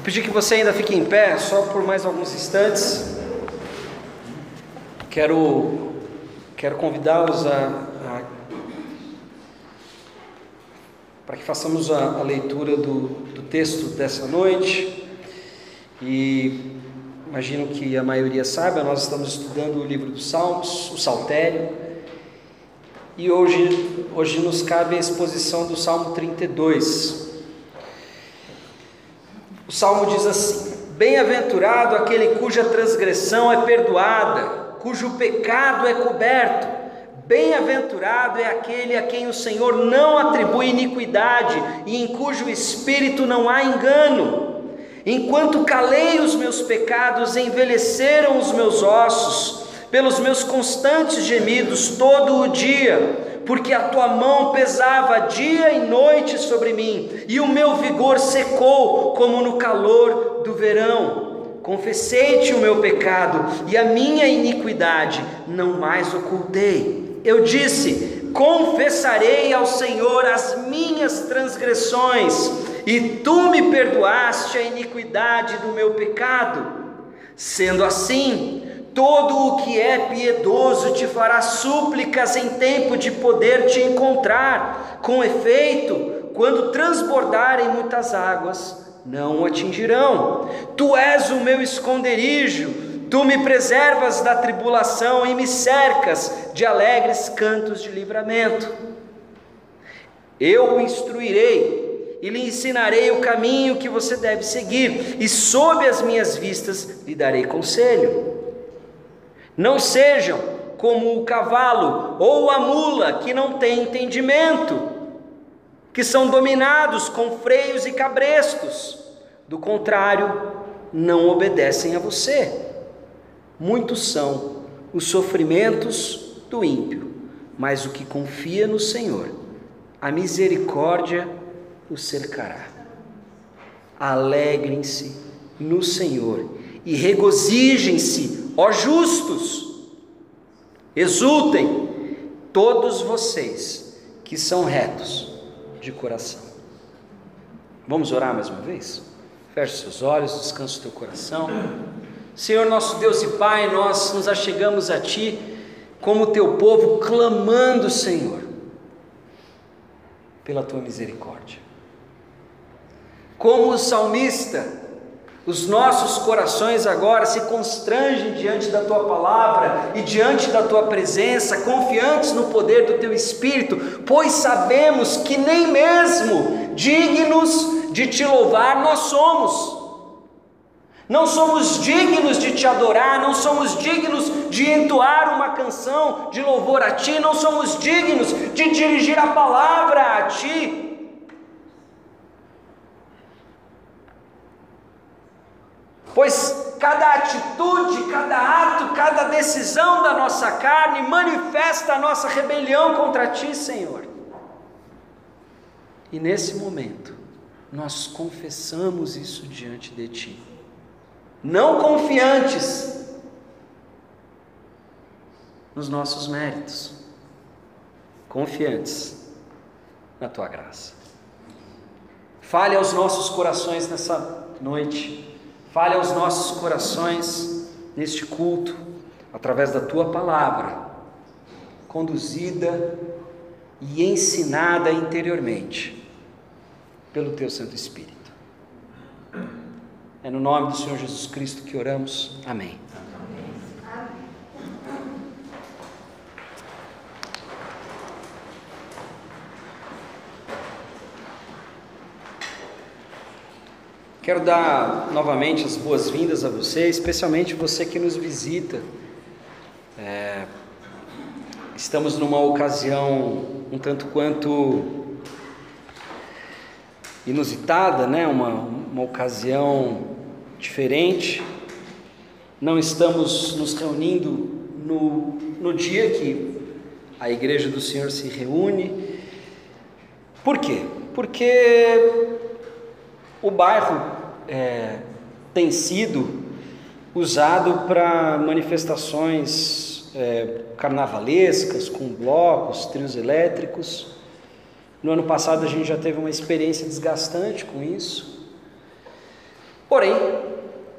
Vou pedir que você ainda fique em pé, só por mais alguns instantes. Quero, quero convidá-los a, a para que façamos a, a leitura do, do texto dessa noite. E imagino que a maioria saiba, nós estamos estudando o livro dos Salmos, o Saltério. E hoje, hoje nos cabe a exposição do Salmo 32. O salmo diz assim: Bem-aventurado aquele cuja transgressão é perdoada, cujo pecado é coberto. Bem-aventurado é aquele a quem o Senhor não atribui iniquidade e em cujo espírito não há engano. Enquanto calei os meus pecados, envelheceram os meus ossos, pelos meus constantes gemidos todo o dia porque a tua mão pesava dia e noite sobre mim, e o meu vigor secou como no calor do verão. Confessei-te o meu pecado e a minha iniquidade não mais ocultei. Eu disse: Confessarei ao Senhor as minhas transgressões, e tu me perdoaste a iniquidade do meu pecado. Sendo assim, Todo o que é piedoso te fará súplicas em tempo de poder te encontrar. Com efeito, quando transbordarem muitas águas, não o atingirão. Tu és o meu esconderijo, tu me preservas da tribulação e me cercas de alegres cantos de livramento. Eu o instruirei e lhe ensinarei o caminho que você deve seguir, e sob as minhas vistas lhe darei conselho. Não sejam como o cavalo ou a mula que não tem entendimento, que são dominados com freios e cabrestos. Do contrário, não obedecem a você. Muitos são os sofrimentos do ímpio, mas o que confia no Senhor, a misericórdia o cercará. Alegrem-se no Senhor e regozijem-se Ó justos, exultem todos vocês que são retos de coração. Vamos orar mais uma vez? Feche seus olhos, descanse o teu coração. Senhor nosso Deus e Pai, nós nos achegamos a Ti como teu povo, clamando, Senhor, pela tua misericórdia. Como o salmista, os nossos corações agora se constrangem diante da tua palavra e diante da tua presença, confiantes no poder do teu espírito, pois sabemos que nem mesmo dignos de te louvar nós somos. Não somos dignos de te adorar, não somos dignos de entoar uma canção de louvor a ti, não somos dignos de dirigir a palavra a ti. Pois cada atitude, cada ato, cada decisão da nossa carne manifesta a nossa rebelião contra ti, Senhor. E nesse momento, nós confessamos isso diante de ti, não confiantes nos nossos méritos, confiantes na tua graça. Fale aos nossos corações nessa noite Fale aos nossos corações neste culto, através da tua palavra, conduzida e ensinada interiormente pelo teu Santo Espírito. É no nome do Senhor Jesus Cristo que oramos. Amém. Quero dar novamente as boas-vindas a você, especialmente você que nos visita. É, estamos numa ocasião um tanto quanto inusitada, né? uma, uma ocasião diferente. Não estamos nos reunindo no, no dia que a Igreja do Senhor se reúne. Por quê? Porque o bairro é, tem sido usado para manifestações é, carnavalescas, com blocos, trios elétricos. No ano passado a gente já teve uma experiência desgastante com isso. Porém,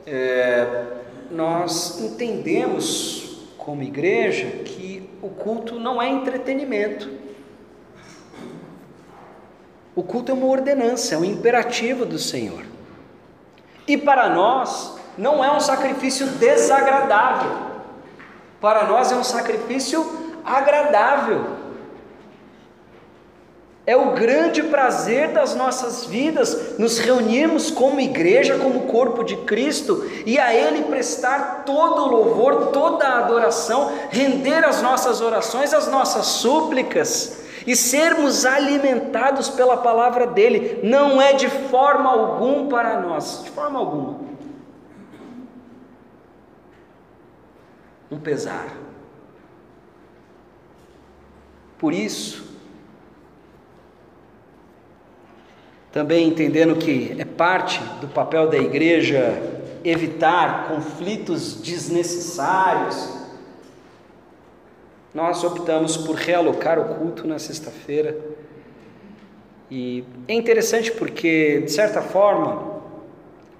é, nós entendemos como igreja que o culto não é entretenimento. O culto é uma ordenança, é um imperativo do Senhor. E para nós, não é um sacrifício desagradável, para nós é um sacrifício agradável. É o grande prazer das nossas vidas nos reunirmos como igreja, como corpo de Cristo e a Ele prestar todo o louvor, toda a adoração, render as nossas orações, as nossas súplicas e sermos alimentados pela palavra dele. Não é de forma alguma para nós, de forma alguma. Um pesar. Por isso, Também entendendo que é parte do papel da igreja evitar conflitos desnecessários, nós optamos por realocar o culto na sexta-feira. E é interessante porque, de certa forma,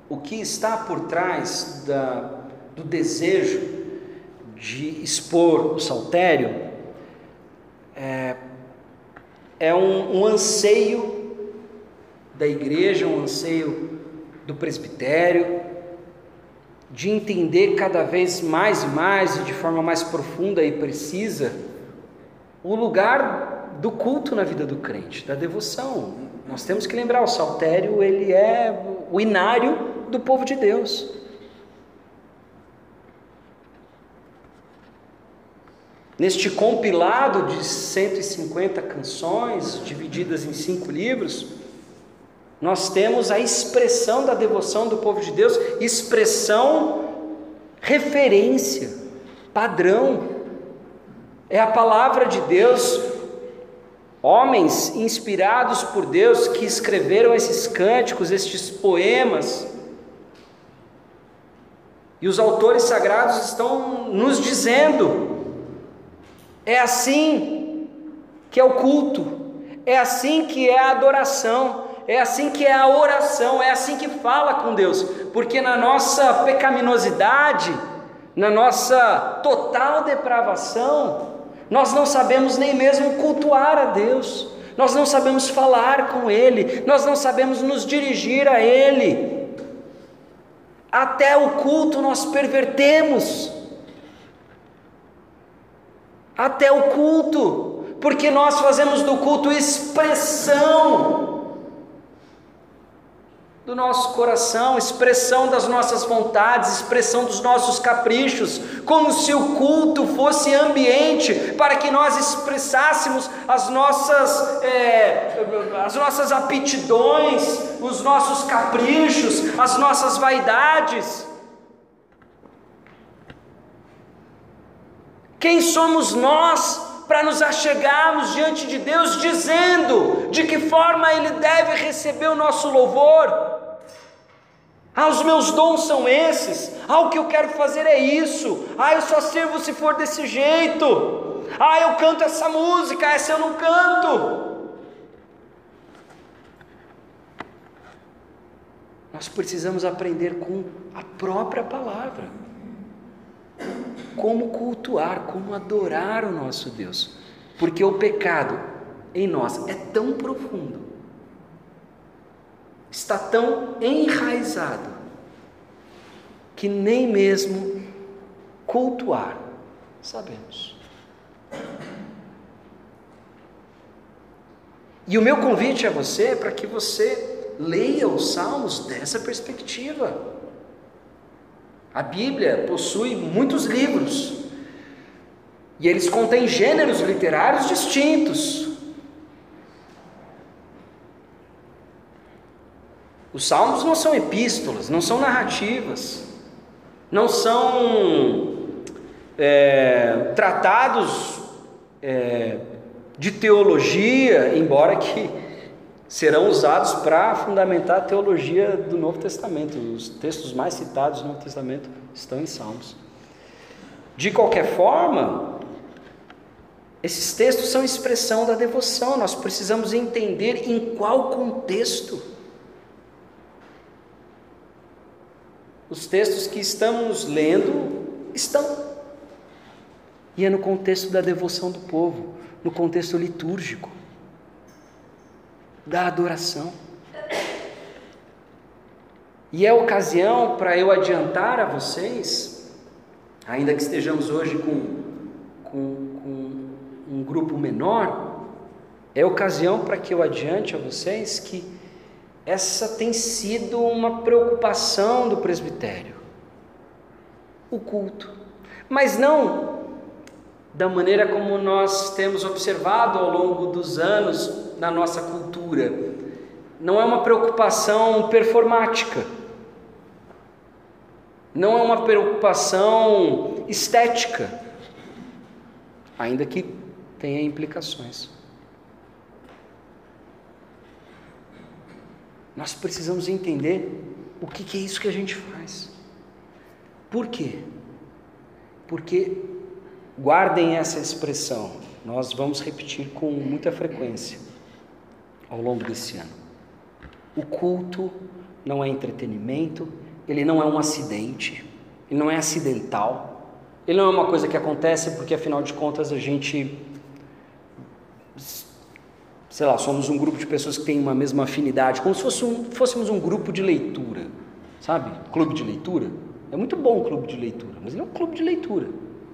o que está por trás da, do desejo de expor o saltério é, é um, um anseio da igreja, um anseio do presbitério, de entender cada vez mais e mais e de forma mais profunda e precisa o lugar do culto na vida do crente, da devoção. Nós temos que lembrar, o saltério, ele é o inário do povo de Deus. Neste compilado de 150 canções, divididas em cinco livros, nós temos a expressão da devoção do povo de Deus, expressão, referência, padrão. É a palavra de Deus, homens inspirados por Deus que escreveram esses cânticos, estes poemas. E os autores sagrados estão nos dizendo: é assim que é o culto, é assim que é a adoração, é assim que é a oração, é assim que fala com Deus, porque na nossa pecaminosidade, na nossa total depravação, nós não sabemos nem mesmo cultuar a Deus, nós não sabemos falar com Ele, nós não sabemos nos dirigir a Ele. Até o culto nós pervertemos. Até o culto, porque nós fazemos do culto expressão do nosso coração, expressão das nossas vontades, expressão dos nossos caprichos, como se o culto fosse ambiente para que nós expressássemos as nossas, é, as nossas aptidões, os nossos caprichos, as nossas vaidades. Quem somos nós para nos achegarmos diante de Deus, dizendo de que forma Ele deve receber o nosso louvor. Ah, os meus dons são esses. Ah, o que eu quero fazer é isso. Ah, eu só sirvo se for desse jeito. Ah, eu canto essa música, essa eu não canto. Nós precisamos aprender com a própria palavra como cultuar, como adorar o nosso Deus, porque o pecado em nós é tão profundo, está tão enraizado, que nem mesmo cultuar sabemos. E o meu convite a você é para que você leia os Salmos dessa perspectiva. A Bíblia possui muitos livros e eles contêm gêneros literários distintos. Os salmos não são epístolas, não são narrativas, não são é, tratados é, de teologia, embora que serão usados para fundamentar a teologia do Novo Testamento. Os textos mais citados no Novo Testamento estão em Salmos. De qualquer forma, esses textos são expressão da devoção, nós precisamos entender em qual contexto. os textos que estamos lendo estão. E é no contexto da devoção do povo, no contexto litúrgico, da adoração. E é ocasião para eu adiantar a vocês, ainda que estejamos hoje com, com, com um grupo menor, é ocasião para que eu adiante a vocês que essa tem sido uma preocupação do presbitério. O culto. Mas não da maneira como nós temos observado ao longo dos anos na nossa cultura. Não é uma preocupação performática. Não é uma preocupação estética, ainda que tenha implicações. Nós precisamos entender o que, é isso que a gente faz. Por quê? Porque, guardem essa expressão, nós vamos repetir com muita frequência ao longo desse ano. O culto não é entretenimento, ele não é um acidente, ele não é acidental, ele não é uma coisa que acontece porque afinal de contas a gente sei lá, somos um grupo de pessoas que têm uma mesma afinidade, como se fosse um, fôssemos um grupo de leitura, sabe? Clube de leitura. É muito bom o clube de leitura, mas ele é um clube de leitura.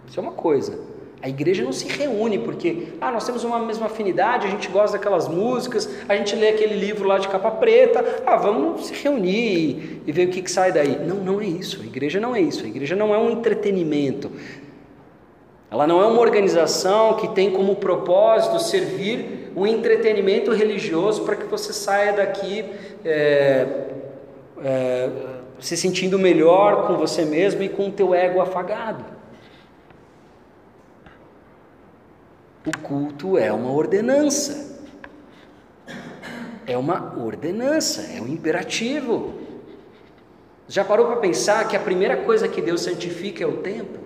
Isso é uma coisa. A igreja não se reúne porque, ah, nós temos uma mesma afinidade, a gente gosta daquelas músicas, a gente lê aquele livro lá de capa preta, ah, vamos se reunir e ver o que, que sai daí. Não, não é isso. A igreja não é isso. A igreja não é um entretenimento. Ela não é uma organização que tem como propósito servir um entretenimento religioso para que você saia daqui é, é, se sentindo melhor com você mesmo e com o teu ego afagado. O culto é uma ordenança. É uma ordenança, é um imperativo. Já parou para pensar que a primeira coisa que Deus santifica é o tempo?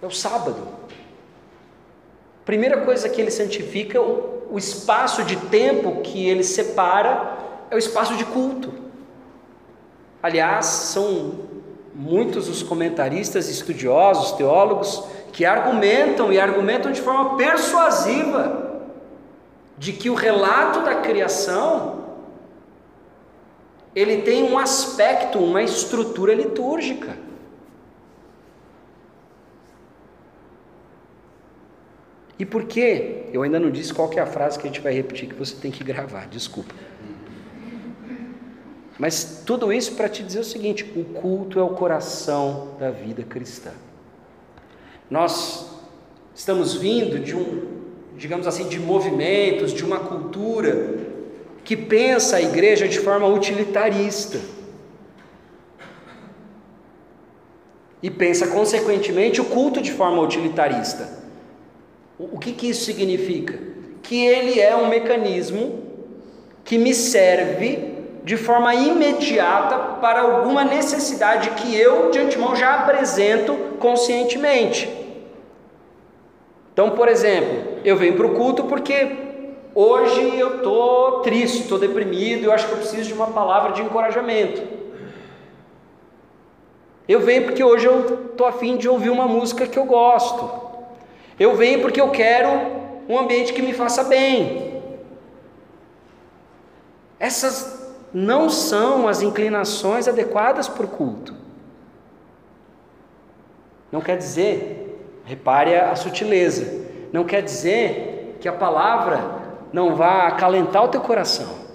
É o sábado. Primeira coisa que ele santifica, o, o espaço de tempo que ele separa é o espaço de culto. Aliás, são muitos os comentaristas, estudiosos, teólogos que argumentam e argumentam de forma persuasiva de que o relato da criação ele tem um aspecto, uma estrutura litúrgica. E por quê? Eu ainda não disse qual é a frase que a gente vai repetir que você tem que gravar, desculpa. Mas tudo isso para te dizer o seguinte: o culto é o coração da vida cristã. Nós estamos vindo de um, digamos assim, de movimentos, de uma cultura que pensa a igreja de forma utilitarista. E pensa, consequentemente, o culto de forma utilitarista. O que, que isso significa? Que ele é um mecanismo que me serve de forma imediata para alguma necessidade que eu de antemão já apresento conscientemente. Então, por exemplo, eu venho para o culto porque hoje eu estou triste, estou deprimido, eu acho que eu preciso de uma palavra de encorajamento. Eu venho porque hoje eu estou afim de ouvir uma música que eu gosto. Eu venho porque eu quero um ambiente que me faça bem. Essas não são as inclinações adequadas para o culto. Não quer dizer, repare a sutileza, não quer dizer que a palavra não vá acalentar o teu coração.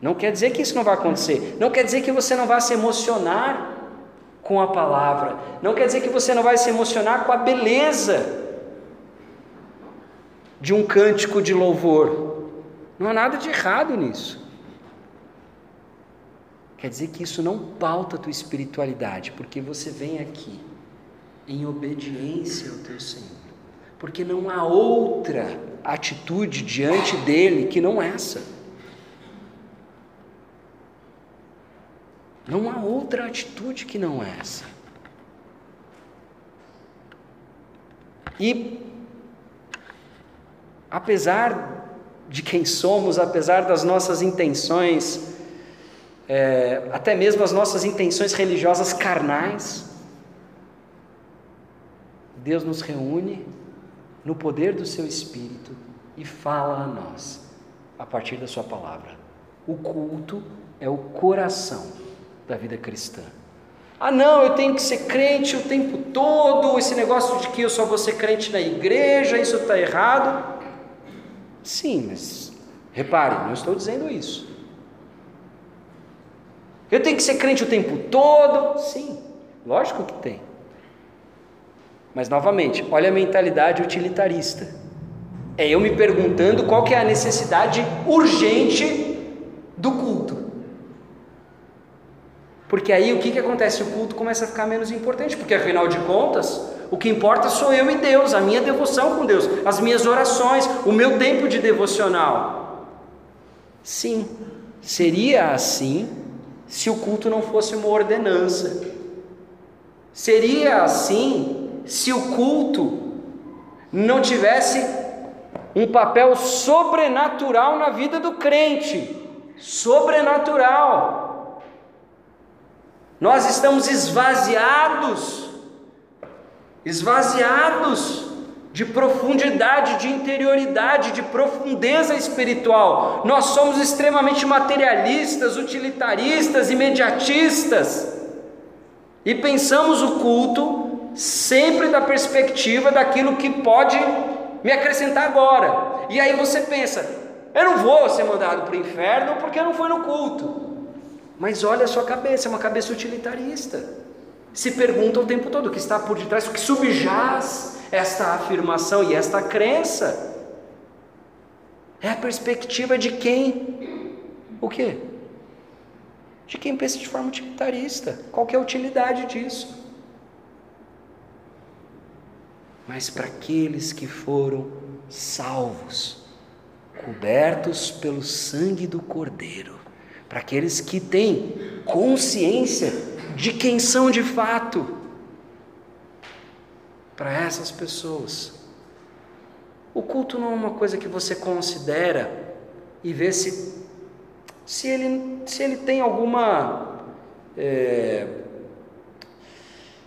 Não quer dizer que isso não vai acontecer. Não quer dizer que você não vá se emocionar com a palavra. Não quer dizer que você não vai se emocionar com a beleza de um cântico de louvor. Não há nada de errado nisso. Quer dizer que isso não pauta a tua espiritualidade, porque você vem aqui em obediência ao teu Senhor. Porque não há outra atitude diante dele que não essa. Não há outra atitude que não essa. E, apesar de quem somos, apesar das nossas intenções, é, até mesmo as nossas intenções religiosas carnais. Deus nos reúne no poder do seu Espírito e fala a nós a partir da Sua palavra. O culto é o coração da vida cristã. Ah, não, eu tenho que ser crente o tempo todo, esse negócio de que eu só vou ser crente na igreja, isso está errado. Sim, mas repare, não estou dizendo isso. Eu tenho que ser crente o tempo todo? Sim, lógico que tem. Mas novamente, olha a mentalidade utilitarista. É eu me perguntando qual que é a necessidade urgente do culto. Porque aí o que, que acontece? O culto começa a ficar menos importante, porque afinal de contas, o que importa sou eu e Deus, a minha devoção com Deus, as minhas orações, o meu tempo de devocional. Sim, seria assim se o culto não fosse uma ordenança. Seria assim se o culto não tivesse um papel sobrenatural na vida do crente. Sobrenatural. Nós estamos esvaziados esvaziados de profundidade, de interioridade, de profundeza espiritual. Nós somos extremamente materialistas, utilitaristas, imediatistas. E pensamos o culto sempre da perspectiva daquilo que pode me acrescentar agora. E aí você pensa: eu não vou ser mandado para o inferno porque eu não fui no culto. Mas olha a sua cabeça, é uma cabeça utilitarista se pergunta o tempo todo o que está por detrás, o que subjaz esta afirmação e esta crença. É a perspectiva de quem? O quê? De quem pensa de forma utilitarista. Qual é a utilidade disso? Mas para aqueles que foram salvos, cobertos pelo sangue do Cordeiro, para aqueles que têm consciência de quem são de fato. Para essas pessoas, o culto não é uma coisa que você considera e vê se, se, ele, se ele tem alguma. É,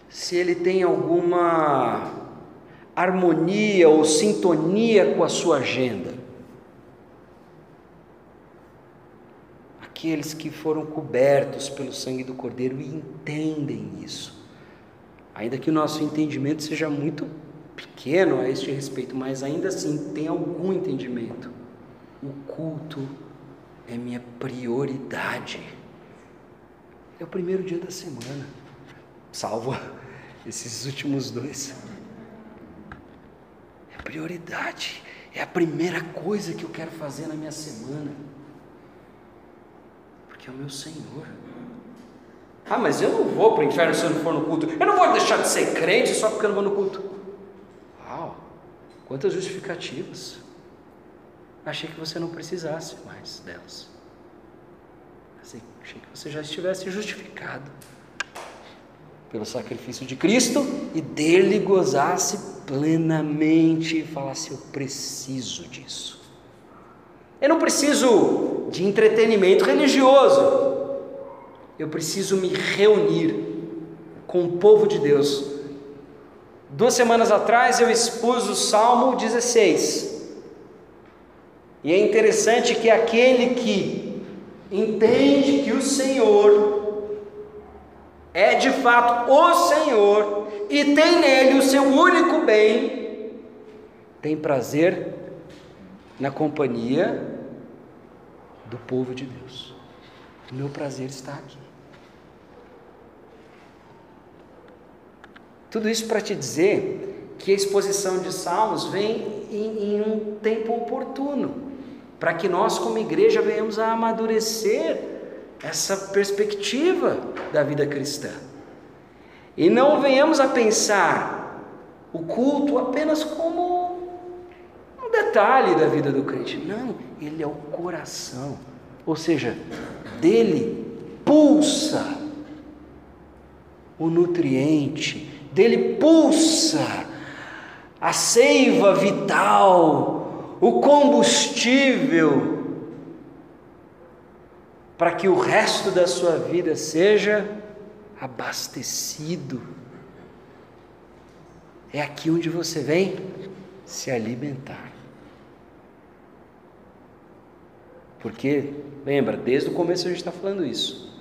se ele tem alguma harmonia ou sintonia com a sua agenda. Aqueles que foram cobertos pelo sangue do Cordeiro e entendem isso. Ainda que o nosso entendimento seja muito pequeno a este respeito, mas ainda assim tem algum entendimento. O culto é minha prioridade. É o primeiro dia da semana, salvo esses últimos dois. É prioridade, é a primeira coisa que eu quero fazer na minha semana que é o meu Senhor. Ah, mas eu não vou para o inferno se eu não for no culto. Eu não vou deixar de ser crente só porque eu não vou no culto. Uau, quantas justificativas. Achei que você não precisasse mais delas. Achei que você já estivesse justificado pelo sacrifício de Cristo e dele gozasse plenamente e falasse: Eu preciso disso. Eu não preciso de entretenimento religioso. Eu preciso me reunir com o povo de Deus. Duas semanas atrás eu expus o Salmo 16. E é interessante que aquele que entende que o Senhor é de fato o Senhor e tem nele o seu único bem, tem prazer na companhia do povo de Deus. O meu prazer está aqui. Tudo isso para te dizer que a exposição de Salmos vem em, em um tempo oportuno, para que nós, como igreja, venhamos a amadurecer essa perspectiva da vida cristã. E não venhamos a pensar o culto apenas como detalhe da vida do crente. Não, ele é o coração. Ou seja, dele pulsa o nutriente, dele pulsa a seiva vital, o combustível para que o resto da sua vida seja abastecido. É aqui onde você vem se alimentar. Porque, lembra, desde o começo a gente está falando isso.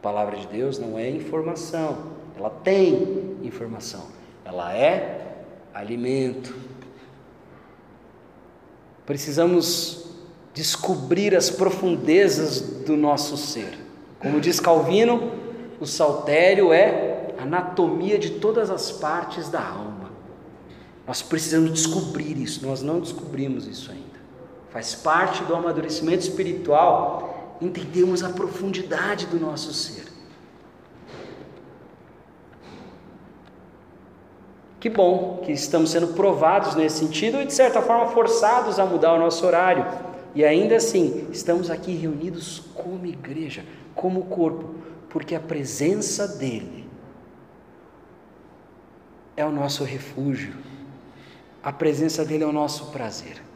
A palavra de Deus não é informação, ela tem informação, ela é alimento. Precisamos descobrir as profundezas do nosso ser. Como diz Calvino, o saltério é anatomia de todas as partes da alma. Nós precisamos descobrir isso, nós não descobrimos isso ainda. Faz parte do amadurecimento espiritual entendermos a profundidade do nosso ser. Que bom que estamos sendo provados nesse sentido e, de certa forma, forçados a mudar o nosso horário. E ainda assim, estamos aqui reunidos como igreja, como corpo, porque a presença dEle é o nosso refúgio, a presença dEle é o nosso prazer.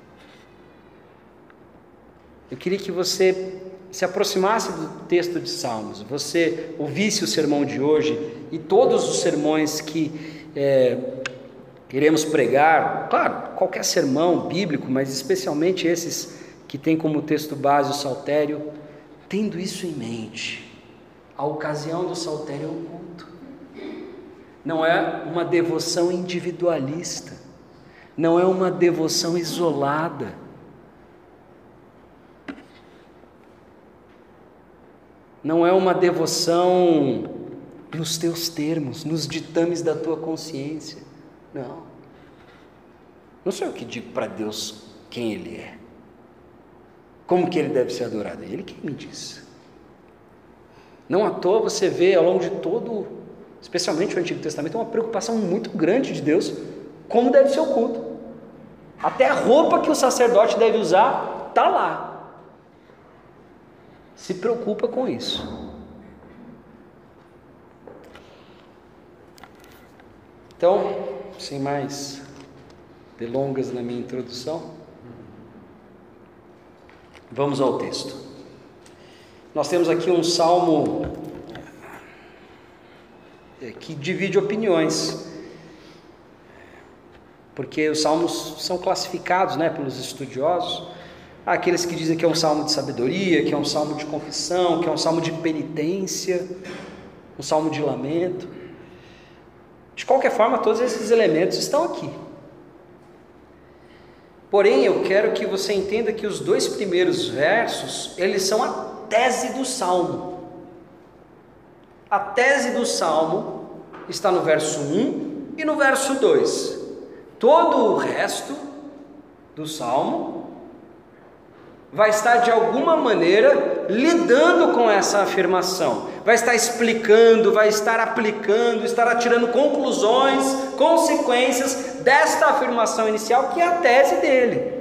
Eu queria que você se aproximasse do texto de Salmos, você ouvisse o sermão de hoje e todos os sermões que é, iremos pregar, claro, qualquer sermão bíblico, mas especialmente esses que tem como texto base o saltério, tendo isso em mente, a ocasião do saltério é o culto. Não é uma devoção individualista, não é uma devoção isolada. Não é uma devoção nos teus termos, nos ditames da tua consciência. Não. Não sou eu que digo para Deus quem Ele é. Como que ele deve ser adorado? É ele quem me diz. Não à toa você vê ao longo de todo, especialmente o Antigo Testamento, uma preocupação muito grande de Deus, como deve ser o culto. Até a roupa que o sacerdote deve usar está lá. Se preocupa com isso. Então, sem mais delongas na minha introdução, Vamos ao texto. Nós temos aqui um salmo é, que divide opiniões, porque os salmos são classificados né, pelos estudiosos. Aqueles que dizem que é um salmo de sabedoria, que é um salmo de confissão, que é um salmo de penitência, um salmo de lamento. De qualquer forma, todos esses elementos estão aqui. Porém, eu quero que você entenda que os dois primeiros versos, eles são a tese do salmo. A tese do salmo está no verso 1 e no verso 2. Todo o resto do salmo vai estar de alguma maneira lidando com essa afirmação, vai estar explicando, vai estar aplicando, estará tirando conclusões, consequências desta afirmação inicial que é a tese dele.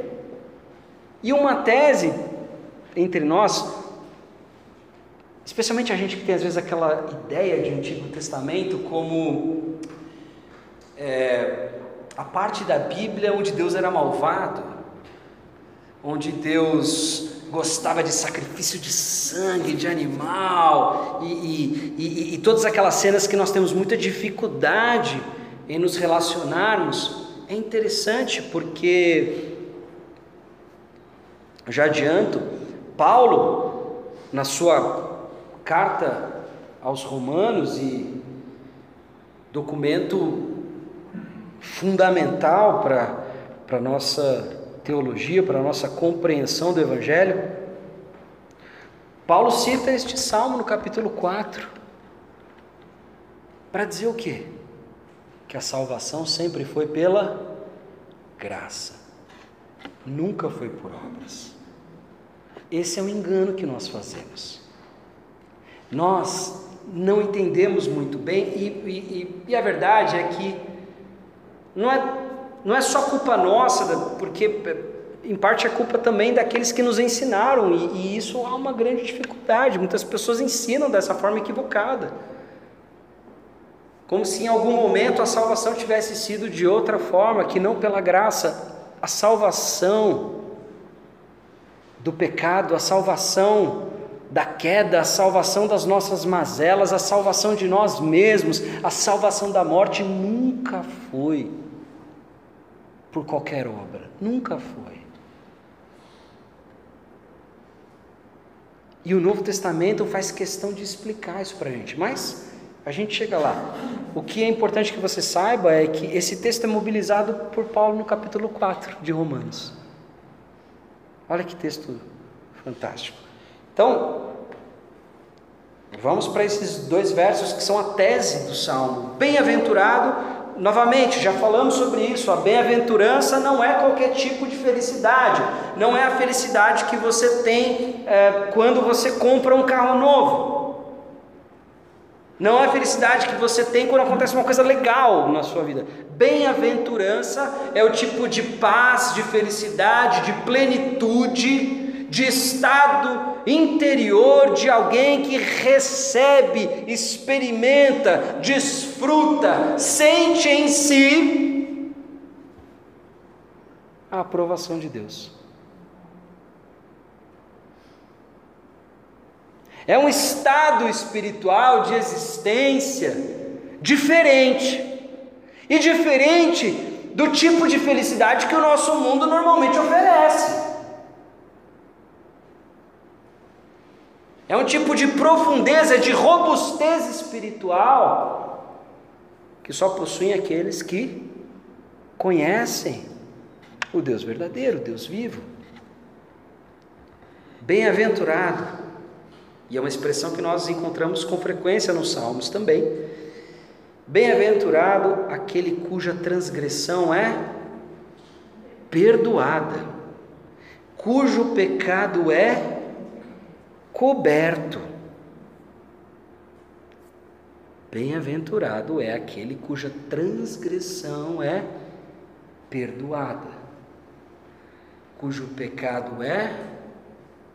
E uma tese entre nós, especialmente a gente que tem às vezes aquela ideia de Antigo Testamento como é, a parte da Bíblia onde Deus era malvado, onde Deus gostava de sacrifício de sangue, de animal, e, e, e, e, todas aquelas cenas que nós temos muita dificuldade em nos relacionarmos, é interessante porque, já adianto, Paulo, na sua carta aos Romanos e documento fundamental para a nossa teologia, para a nossa compreensão do Evangelho, Paulo cita este salmo no capítulo 4 para dizer o quê? Que a salvação sempre foi pela graça, nunca foi por obras. Esse é o engano que nós fazemos. Nós não entendemos muito bem, e, e, e a verdade é que não é não é só culpa nossa, porque em parte é culpa também daqueles que nos ensinaram, e, e isso há uma grande dificuldade. Muitas pessoas ensinam dessa forma equivocada. Como se em algum momento a salvação tivesse sido de outra forma, que não pela graça. a salvação do pecado, a salvação da queda, a salvação das nossas mazelas, a salvação de nós mesmos, a salvação da morte nunca foi por qualquer obra, nunca foi. E o Novo Testamento faz questão de explicar isso para a gente, mas a gente chega lá. O que é importante que você saiba é que esse texto é mobilizado por Paulo no capítulo 4 de Romanos. Olha que texto fantástico. Então, vamos para esses dois versos que são a tese do salmo. Bem-aventurado, novamente, já falamos sobre isso. A bem-aventurança não é qualquer tipo de felicidade, não é a felicidade que você tem é, quando você compra um carro novo. Não é a felicidade que você tem quando acontece uma coisa legal na sua vida. Bem-aventurança é o tipo de paz, de felicidade, de plenitude de estado interior de alguém que recebe, experimenta, desfruta, sente em si a aprovação de Deus. É um estado espiritual de existência diferente, e diferente do tipo de felicidade que o nosso mundo normalmente oferece. É um tipo de profundeza, de robustez espiritual que só possuem aqueles que conhecem o Deus verdadeiro, o Deus vivo. Bem-aventurado, e é uma expressão que nós encontramos com frequência nos Salmos também. Bem-aventurado aquele cuja transgressão é perdoada, cujo pecado é coberto. Bem-aventurado é aquele cuja transgressão é perdoada, cujo pecado é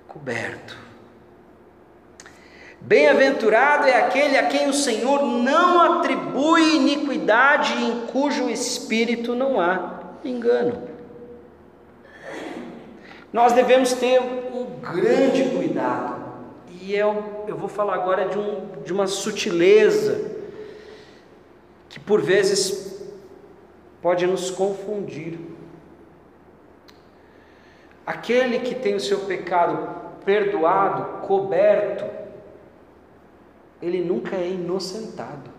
coberto. Bem-aventurado é aquele a quem o Senhor não atribui iniquidade e em cujo espírito não há engano. Nós devemos ter um grande cuidado e eu, eu vou falar agora de, um, de uma sutileza que por vezes pode nos confundir. Aquele que tem o seu pecado perdoado, coberto, ele nunca é inocentado.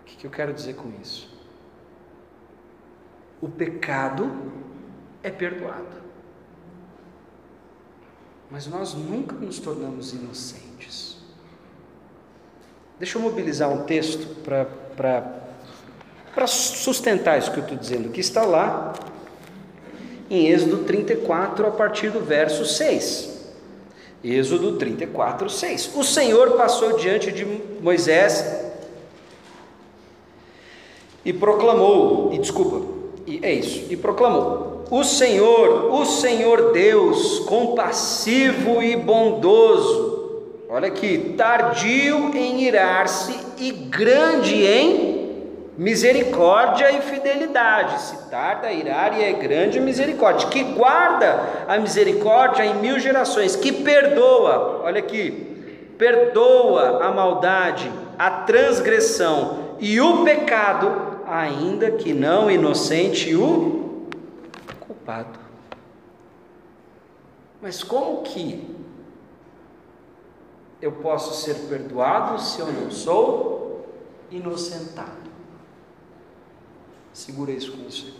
O que eu quero dizer com isso? O pecado é perdoado. Mas nós nunca nos tornamos inocentes. Deixa eu mobilizar um texto para sustentar isso que eu estou dizendo, que está lá em Êxodo 34, a partir do verso 6. Êxodo 34, 6. O Senhor passou diante de Moisés e proclamou, e desculpa, e é isso, e proclamou: O Senhor, o Senhor Deus, compassivo e bondoso, olha aqui, tardio em irar-se e grande em misericórdia e fidelidade. Se tarda irar e é grande misericórdia, que guarda a misericórdia em mil gerações, que perdoa, olha aqui, perdoa a maldade, a transgressão e o pecado ainda que não inocente o culpado. Mas como que eu posso ser perdoado se eu não sou inocentado? Segura isso com você.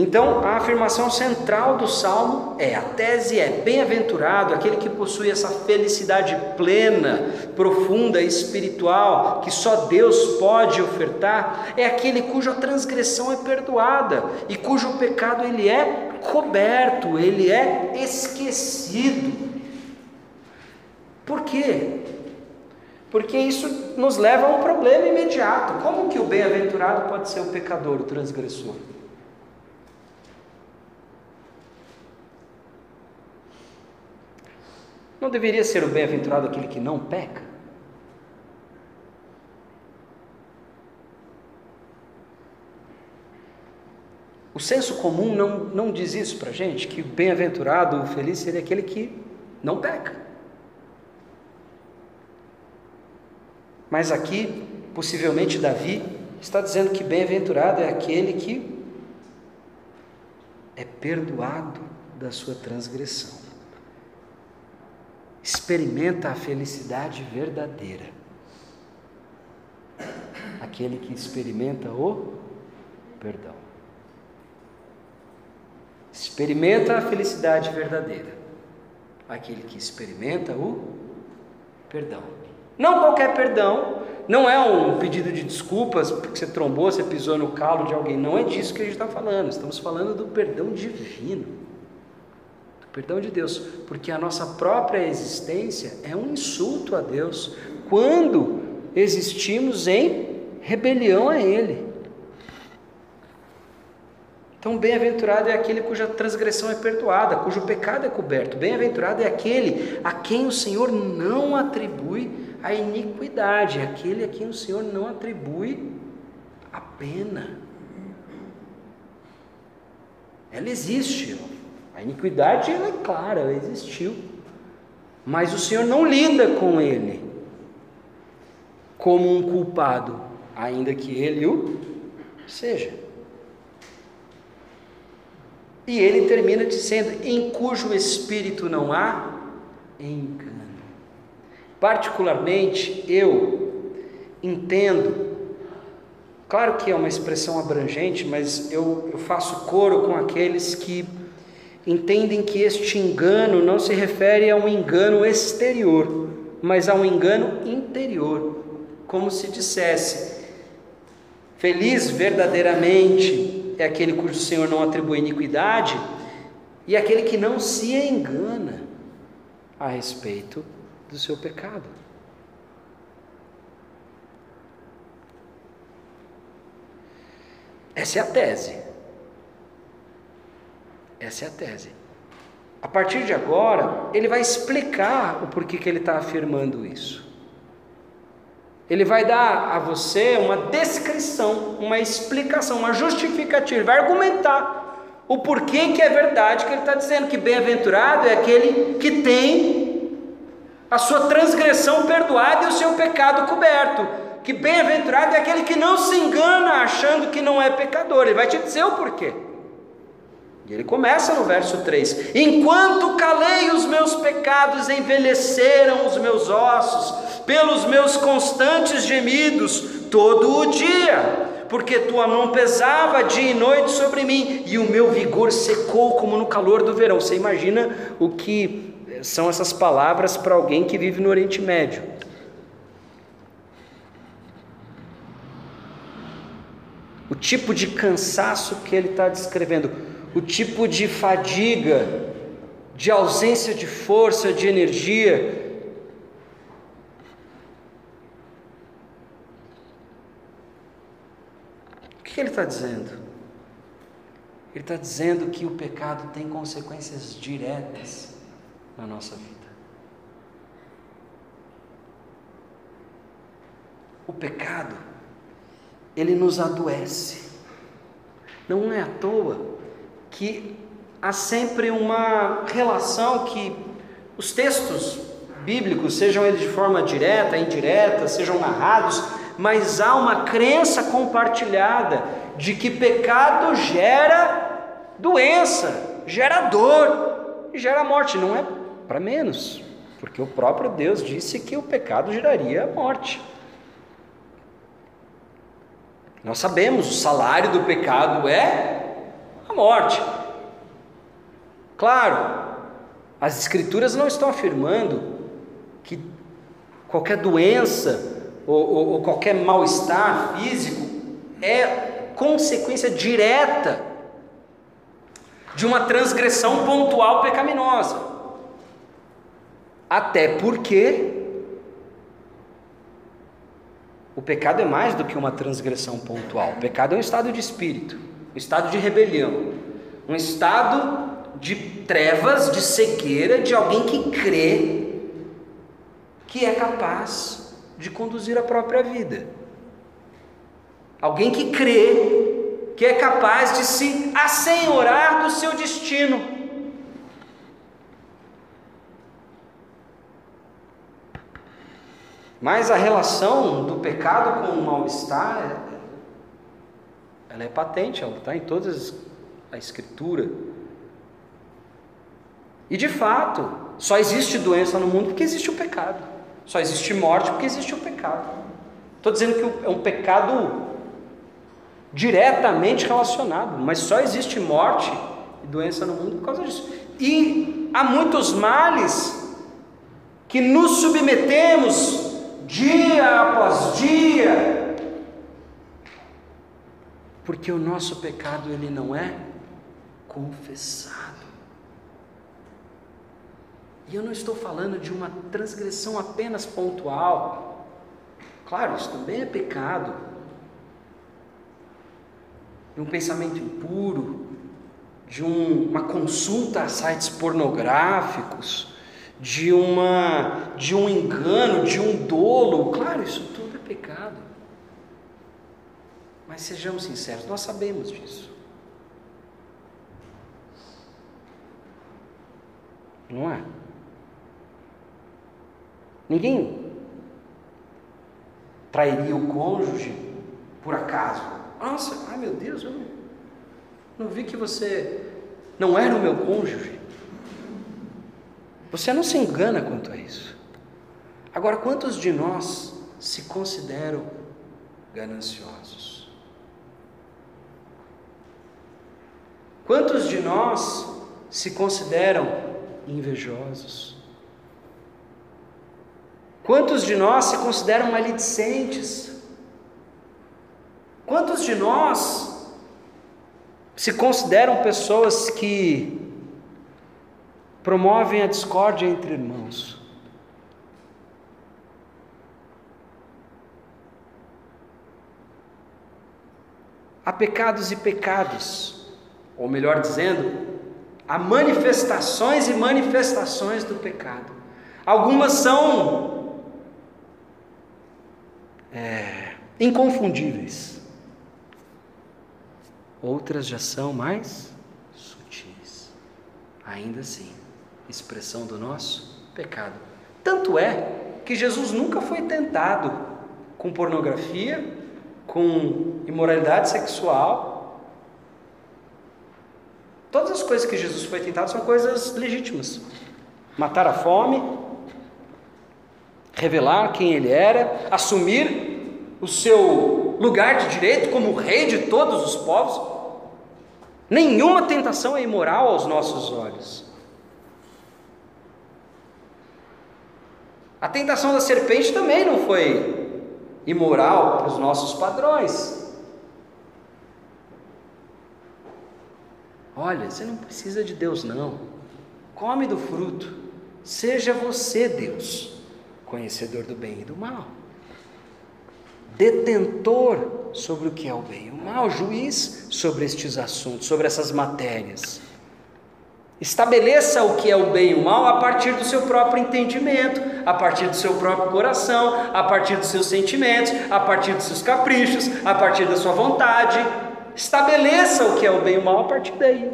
Então, a afirmação central do salmo é: a tese é bem-aventurado aquele que possui essa felicidade plena, profunda, espiritual, que só Deus pode ofertar, é aquele cuja transgressão é perdoada e cujo pecado ele é coberto, ele é esquecido. Por quê? Porque isso nos leva a um problema imediato. Como que o bem-aventurado pode ser o pecador, o transgressor? Não deveria ser o bem-aventurado aquele que não peca? O senso comum não, não diz isso para gente, que o bem-aventurado, o feliz, seria aquele que não peca. Mas aqui, possivelmente, Davi está dizendo que bem-aventurado é aquele que é perdoado da sua transgressão. Experimenta a felicidade verdadeira. Aquele que experimenta o perdão. Experimenta a felicidade verdadeira. Aquele que experimenta o perdão. Não qualquer perdão, não é um pedido de desculpas porque você trombou, você pisou no calo de alguém. Não é disso que a gente está falando. Estamos falando do perdão divino. Perdão de Deus. Porque a nossa própria existência é um insulto a Deus quando existimos em rebelião a Ele. Então, bem-aventurado é aquele cuja transgressão é perdoada, cujo pecado é coberto. Bem-aventurado é aquele a quem o Senhor não atribui a iniquidade, aquele a quem o Senhor não atribui a pena. Ela existe, a iniquidade ela é clara, ela existiu, mas o Senhor não lida com ele como um culpado, ainda que ele o seja. E ele termina dizendo: em cujo espírito não há engano. Particularmente, eu entendo, claro que é uma expressão abrangente, mas eu, eu faço coro com aqueles que entendem que este engano não se refere a um engano exterior, mas a um engano interior, como se dissesse: feliz verdadeiramente é aquele cujo Senhor não atribui iniquidade e aquele que não se engana a respeito do seu pecado. Essa é a tese. Essa é a tese. A partir de agora, ele vai explicar o porquê que ele está afirmando isso. Ele vai dar a você uma descrição, uma explicação, uma justificativa, vai argumentar o porquê que é verdade que ele está dizendo que bem-aventurado é aquele que tem a sua transgressão perdoada e o seu pecado coberto. Que bem-aventurado é aquele que não se engana achando que não é pecador. Ele vai te dizer o porquê. E ele começa no verso 3: Enquanto calei os meus pecados, envelheceram os meus ossos, pelos meus constantes gemidos, todo o dia, porque tua mão pesava dia e noite sobre mim, e o meu vigor secou como no calor do verão. Você imagina o que são essas palavras para alguém que vive no Oriente Médio. O tipo de cansaço que ele está descrevendo, o tipo de fadiga, de ausência de força, de energia. O que ele está dizendo? Ele está dizendo que o pecado tem consequências diretas na nossa vida. O pecado, ele nos adoece. Não é à toa que há sempre uma relação que os textos bíblicos, sejam eles de forma direta, indireta, sejam narrados, mas há uma crença compartilhada de que pecado gera doença, gera dor e gera morte. Não é para menos, porque o próprio Deus disse que o pecado geraria morte. Nós sabemos, o salário do pecado é morte. Claro, as Escrituras não estão afirmando que qualquer doença ou, ou, ou qualquer mal-estar físico é consequência direta de uma transgressão pontual pecaminosa. Até porque o pecado é mais do que uma transgressão pontual. O pecado é um estado de espírito, um estado de rebelião, um estado de trevas, de cegueira, de alguém que crê que é capaz de conduzir a própria vida. Alguém que crê que é capaz de se assenhorar do seu destino. Mas a relação do pecado com o mal-estar, ela é patente, ela está em toda a escritura. E de fato, só existe doença no mundo porque existe o pecado. Só existe morte porque existe o pecado. Estou dizendo que é um pecado diretamente relacionado, mas só existe morte e doença no mundo por causa disso. E há muitos males que nos submetemos dia após dia, porque o nosso pecado ele não é confessado. E eu não estou falando de uma transgressão apenas pontual. Claro, isso também é pecado. De um pensamento impuro, de um, uma consulta a sites pornográficos, de uma de um engano, de um dolo. Claro, isso tudo é pecado. Mas sejamos sinceros, nós sabemos disso. Não é? Ninguém trairia o cônjuge por acaso. Nossa, ai meu Deus, eu não vi que você não era o meu cônjuge. Você não se engana quanto a isso. Agora, quantos de nós se consideram gananciosos? Quantos de nós se consideram invejosos? Quantos de nós se consideram maledicentes? Quantos de nós se consideram pessoas que promovem a discórdia entre irmãos. Há pecados e pecados, ou melhor dizendo, há manifestações e manifestações do pecado. Algumas são é, inconfundíveis, outras já são mais sutis. Ainda assim, expressão do nosso pecado. Tanto é que Jesus nunca foi tentado com pornografia, com imoralidade sexual. Todas as coisas que Jesus foi tentado são coisas legítimas. Matar a fome, revelar quem ele era, assumir o seu lugar de direito como rei de todos os povos. Nenhuma tentação é imoral aos nossos olhos. A tentação da serpente também não foi imoral para os nossos padrões. Olha, você não precisa de Deus, não. Come do fruto. Seja você Deus, conhecedor do bem e do mal. Detentor sobre o que é o bem e o mal, juiz sobre estes assuntos, sobre essas matérias. Estabeleça o que é o bem e o mal a partir do seu próprio entendimento, a partir do seu próprio coração, a partir dos seus sentimentos, a partir dos seus caprichos, a partir da sua vontade. Estabeleça o que é o bem e o mal a partir daí.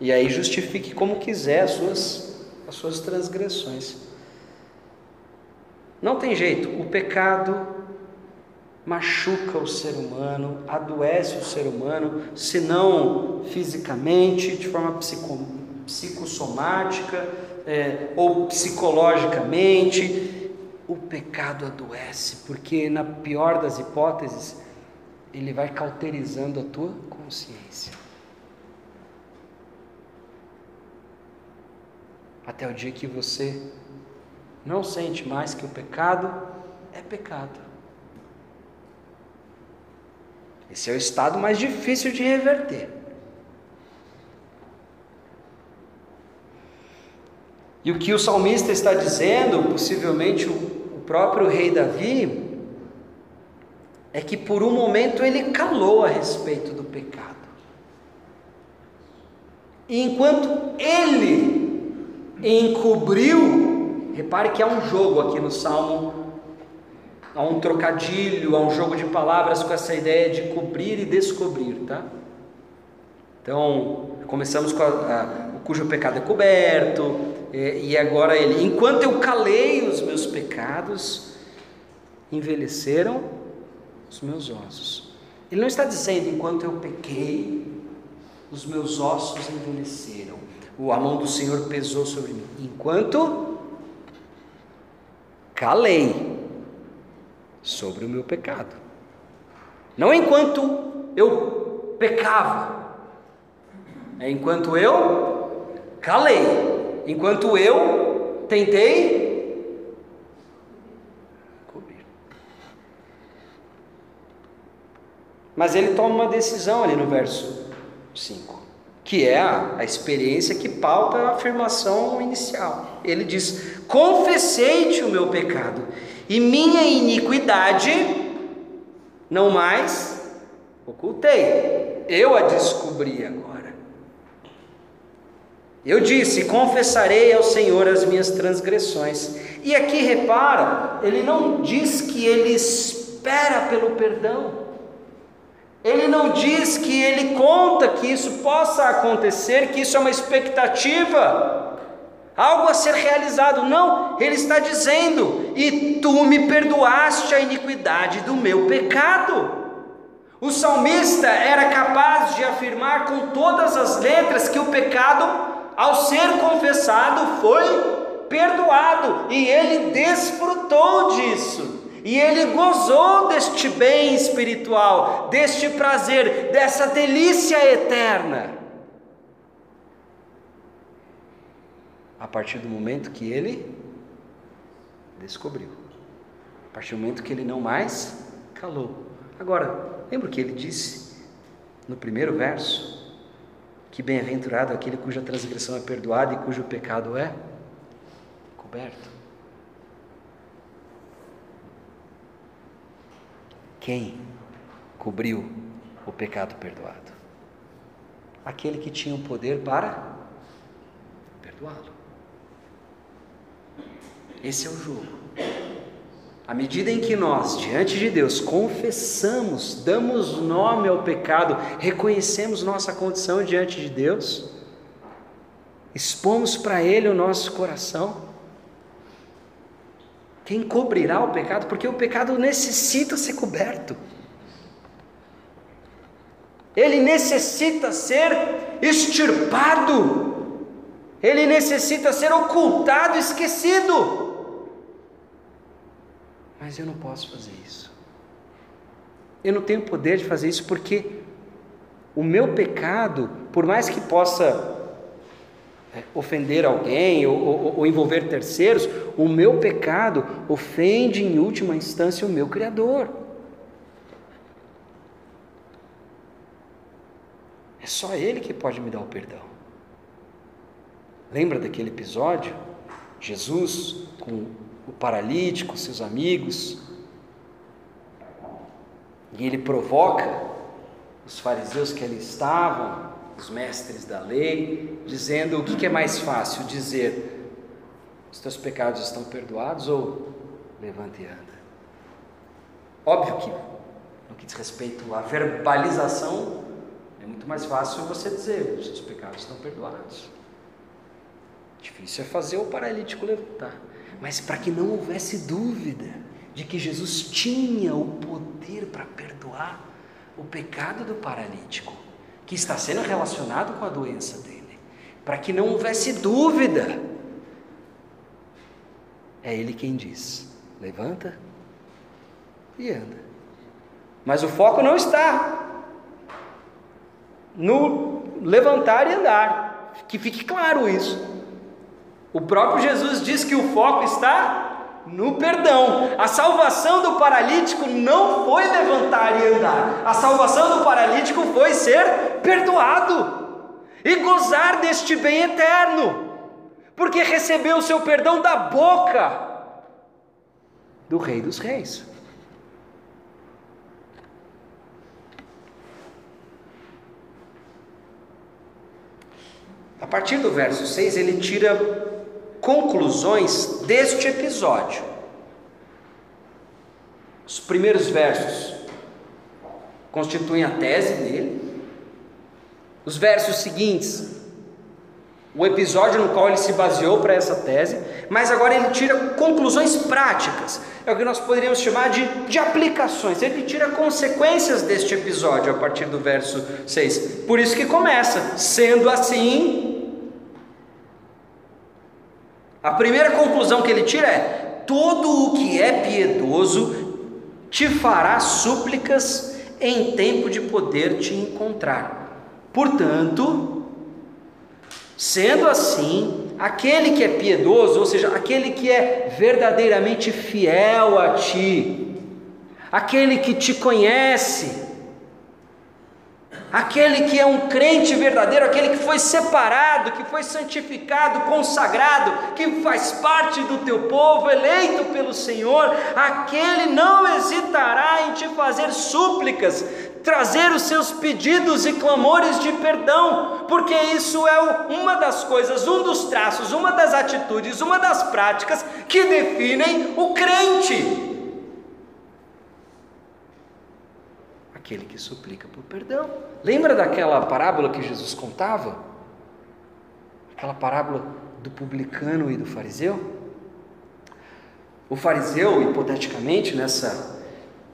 E aí justifique como quiser as suas, as suas transgressões. Não tem jeito, o pecado machuca o ser humano, adoece o ser humano, se não fisicamente, de forma psico, psicossomática é, ou psicologicamente, o pecado adoece, porque na pior das hipóteses, ele vai cauterizando a tua consciência. Até o dia que você não sente mais que o pecado é pecado. Esse é o estado mais difícil de reverter. E o que o salmista está dizendo, possivelmente o próprio rei Davi, é que por um momento ele calou a respeito do pecado. E enquanto ele encobriu, repare que há um jogo aqui no Salmo há um trocadilho, há um jogo de palavras com essa ideia de cobrir e descobrir, tá? Então, começamos com a, a, o cujo pecado é coberto, e, e agora ele, enquanto eu calei os meus pecados, envelheceram os meus ossos. Ele não está dizendo enquanto eu pequei, os meus ossos envelheceram. O a mão do Senhor pesou sobre mim. Enquanto calei sobre o meu pecado. Não enquanto eu pecava. É enquanto eu calei. Enquanto eu tentei cobrir. Mas ele toma uma decisão ali no verso 5, que é a, a experiência que pauta a afirmação inicial. Ele diz: Confessei-te o meu pecado, e minha iniquidade não mais ocultei, eu a descobri agora. Eu disse: Confessarei ao Senhor as minhas transgressões. E aqui repara, ele não diz que ele espera pelo perdão. Ele não diz que ele conta que isso possa acontecer, que isso é uma expectativa, algo a ser realizado. Não, ele está dizendo: e tu me perdoaste a iniquidade do meu pecado. O salmista era capaz de afirmar com todas as letras que o pecado, ao ser confessado, foi perdoado, e ele desfrutou disso. E ele gozou deste bem espiritual, deste prazer, dessa delícia eterna. A partir do momento que ele descobriu, a partir do momento que ele não mais calou. Agora, lembra o que ele disse no primeiro verso? Que bem-aventurado aquele cuja transgressão é perdoada e cujo pecado é coberto. Quem cobriu o pecado perdoado? Aquele que tinha o poder para perdoá-lo. Esse é o jogo. À medida em que nós, diante de Deus, confessamos, damos nome ao pecado, reconhecemos nossa condição diante de Deus, expomos para Ele o nosso coração, quem cobrirá o pecado? Porque o pecado necessita ser coberto. Ele necessita ser extirpado. Ele necessita ser ocultado, esquecido. Mas eu não posso fazer isso. Eu não tenho poder de fazer isso porque o meu pecado, por mais que possa é, ofender alguém ou, ou, ou, envolver terceiros, o meu pecado ofende em última instância o meu Criador. É só Ele que pode me dar o perdão. Lembra daquele episódio? Jesus com o paralítico, seus amigos, e ele provoca os fariseus que ali estavam os mestres da lei, dizendo o que, é mais fácil dizer: os teus pecados estão perdoados ou levante e anda. Óbvio que, no que diz respeito à verbalização, é muito mais fácil você dizer: os seus pecados estão perdoados. Difícil é fazer o paralítico levantar. Mas para que não houvesse dúvida de que Jesus tinha o poder para perdoar o pecado do paralítico, que está sendo relacionado com a doença dele, para que não houvesse dúvida. É ele quem diz: levanta e anda. Mas o foco não está no levantar e andar, que fique claro isso. O próprio Jesus diz que o foco está no perdão. A salvação do paralítico não foi levantar e andar. A salvação do paralítico foi ser perdoado e gozar deste bem eterno, porque recebeu o seu perdão da boca do Rei dos Reis. A partir do verso 6, ele tira conclusões deste episódio. Os primeiros versos constituem a tese dele. Os versos seguintes, o episódio no qual ele se baseou para essa tese, mas agora ele tira conclusões práticas, é o que nós poderíamos chamar de, de aplicações. Ele tira consequências deste episódio a partir do verso 6. Por isso que começa, sendo assim. A primeira conclusão que ele tira é: todo o que é piedoso te fará súplicas em tempo de poder te encontrar. Portanto, sendo assim, aquele que é piedoso, ou seja, aquele que é verdadeiramente fiel a ti, aquele que te conhece, aquele que é um crente verdadeiro, aquele que foi separado, que foi santificado, consagrado, que faz parte do teu povo, eleito pelo Senhor, aquele não hesitará em te fazer súplicas, trazer os seus pedidos e clamores de perdão, porque isso é uma das coisas, um dos traços, uma das atitudes, uma das práticas que definem o crente. Aquele que suplica por perdão. Lembra daquela parábola que Jesus contava? Aquela parábola do publicano e do fariseu? O fariseu, hipoteticamente, nessa,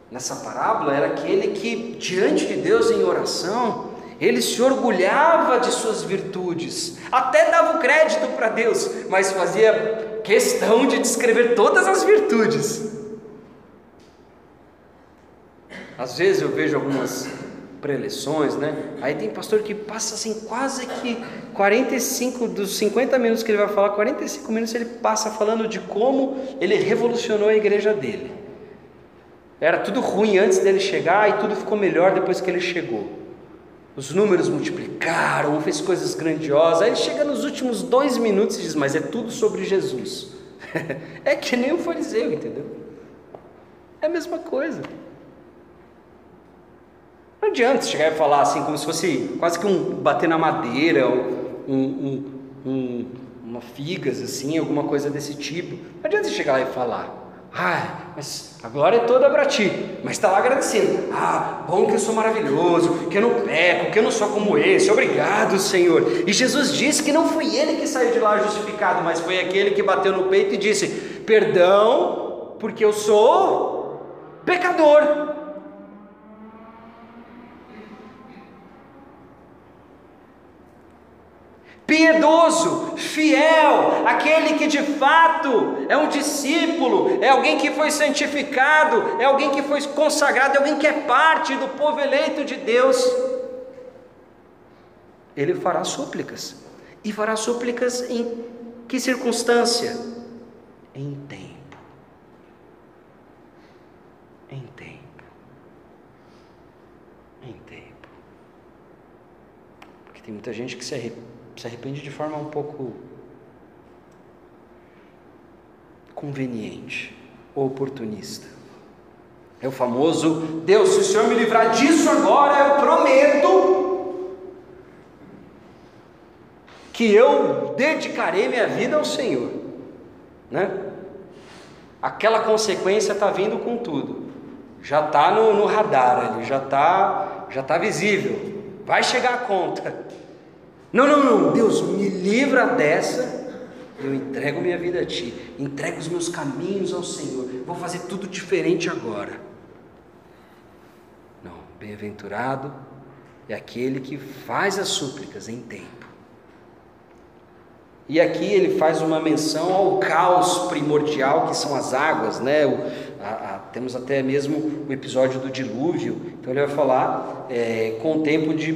nessa parábola, era aquele que, diante de Deus em oração, ele se orgulhava de suas virtudes, até dava o crédito para Deus, mas fazia questão de descrever todas as virtudes. Às vezes eu vejo algumas preleções, né? Aí tem pastor que passa assim quase que 45 dos 50 minutos que ele vai falar, 45 minutos ele passa falando de como ele revolucionou a igreja dele. Era tudo ruim antes dele chegar e tudo ficou melhor depois que ele chegou. Os números multiplicaram, fez coisas grandiosas. Aí ele chega nos últimos dois minutos e diz: Mas é tudo sobre Jesus. é que nem o fariseu, entendeu? É a mesma coisa. Não adianta chegar e falar assim, como se fosse quase que um bater na madeira, um, um, um, uma figas, assim, alguma coisa desse tipo. Não adianta chegar lá e falar. Ah, mas a glória é toda para ti. Mas está lá agradecendo. Ah, bom que eu sou maravilhoso, que eu não peco, que eu não sou como esse. Obrigado, Senhor. E Jesus disse que não foi ele que saiu de lá justificado, mas foi aquele que bateu no peito e disse: Perdão, porque eu sou pecador. Piedoso, fiel, aquele que de fato é um discípulo, é alguém que foi santificado, é alguém que foi consagrado, é alguém que é parte do povo eleito de Deus. Ele fará súplicas. E fará súplicas em que circunstância? Em tempo. Em tempo. Em tempo. Porque tem muita gente que se arrepende se arrepende de forma um pouco conveniente, oportunista. É o famoso Deus, se o Senhor me livrar disso agora, eu prometo que eu dedicarei minha vida ao Senhor, né? Aquela consequência está vindo com tudo, já está no, no radar ali, já está já tá visível, vai chegar a conta. Não, não, não, Deus, me livra dessa. Eu entrego minha vida a Ti, entrego os meus caminhos ao Senhor. Vou fazer tudo diferente agora. Não, bem-aventurado é aquele que faz as súplicas em tempo. E aqui ele faz uma menção ao caos primordial que são as águas, né? O, a, a, temos até mesmo o episódio do dilúvio. Então ele vai falar é, com o tempo de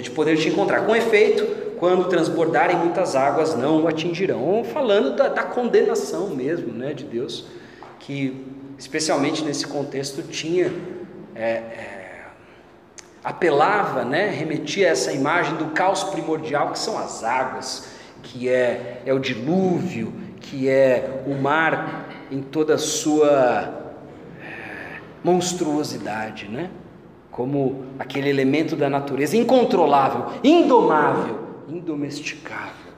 de poder te encontrar. Com efeito, quando transbordarem muitas águas, não o atingirão. Falando da, da condenação mesmo né, de Deus, que especialmente nesse contexto tinha. É, é, apelava, né, remetia a essa imagem do caos primordial que são as águas, que é, é o dilúvio, que é o mar em toda a sua é, monstruosidade, né? Como aquele elemento da natureza incontrolável, indomável, indomesticável.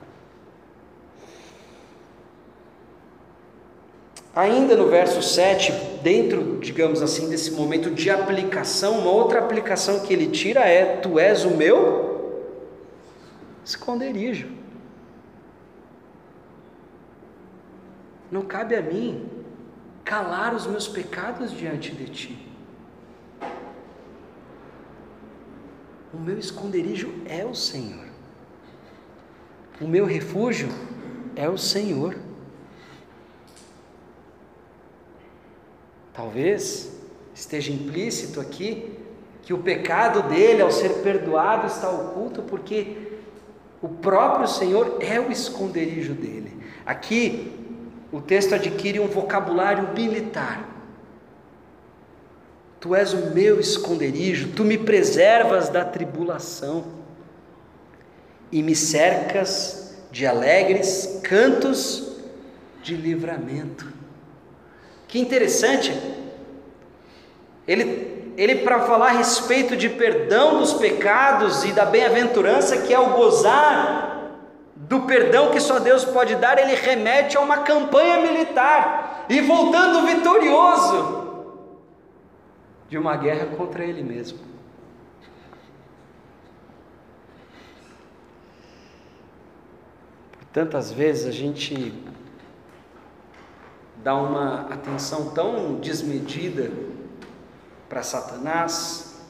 Ainda no verso 7, dentro, digamos assim, desse momento de aplicação, uma outra aplicação que ele tira é: Tu és o meu esconderijo. Não cabe a mim calar os meus pecados diante de ti. O meu esconderijo é o Senhor. O meu refúgio é o Senhor. Talvez esteja implícito aqui que o pecado dele, ao ser perdoado, está oculto porque o próprio Senhor é o esconderijo dele. Aqui o texto adquire um vocabulário militar. Tu és o meu esconderijo, tu me preservas da tribulação e me cercas de alegres cantos de livramento. Que interessante. Ele, ele para falar a respeito de perdão dos pecados e da bem-aventurança que é o gozar do perdão que só Deus pode dar, ele remete a uma campanha militar e voltando vitorioso de uma guerra contra ele mesmo. Tantas vezes a gente dá uma atenção tão desmedida para Satanás,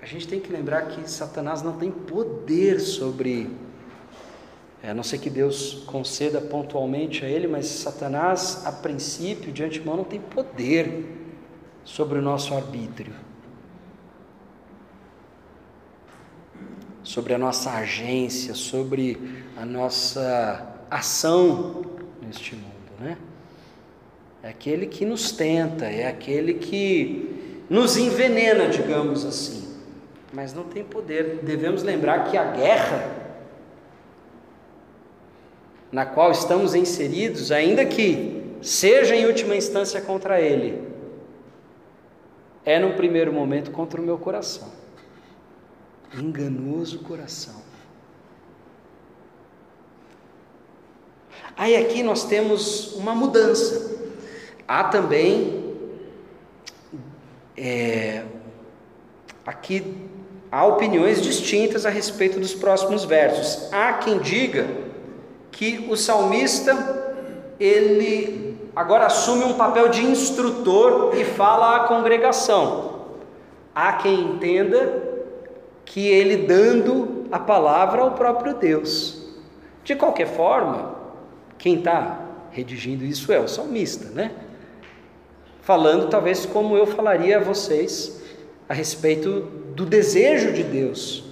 a gente tem que lembrar que Satanás não tem poder sobre, é, a não ser que Deus conceda pontualmente a ele, mas Satanás, a princípio, de antemão, não tem poder sobre o nosso arbítrio, sobre a nossa agência, sobre a nossa ação neste mundo né? É aquele que nos tenta, é aquele que nos envenena, digamos assim. Mas não tem poder. Devemos lembrar que a guerra na qual estamos inseridos, ainda que seja em última instância contra ele, é no primeiro momento contra o meu coração. Enganoso coração. Aí aqui nós temos uma mudança. Há também é, aqui há opiniões distintas a respeito dos próximos versos. Há quem diga que o salmista ele agora assume um papel de instrutor e fala à congregação. Há quem entenda que ele dando a palavra ao próprio Deus. De qualquer forma, quem está redigindo isso é o salmista, né? Falando talvez como eu falaria a vocês a respeito do desejo de Deus.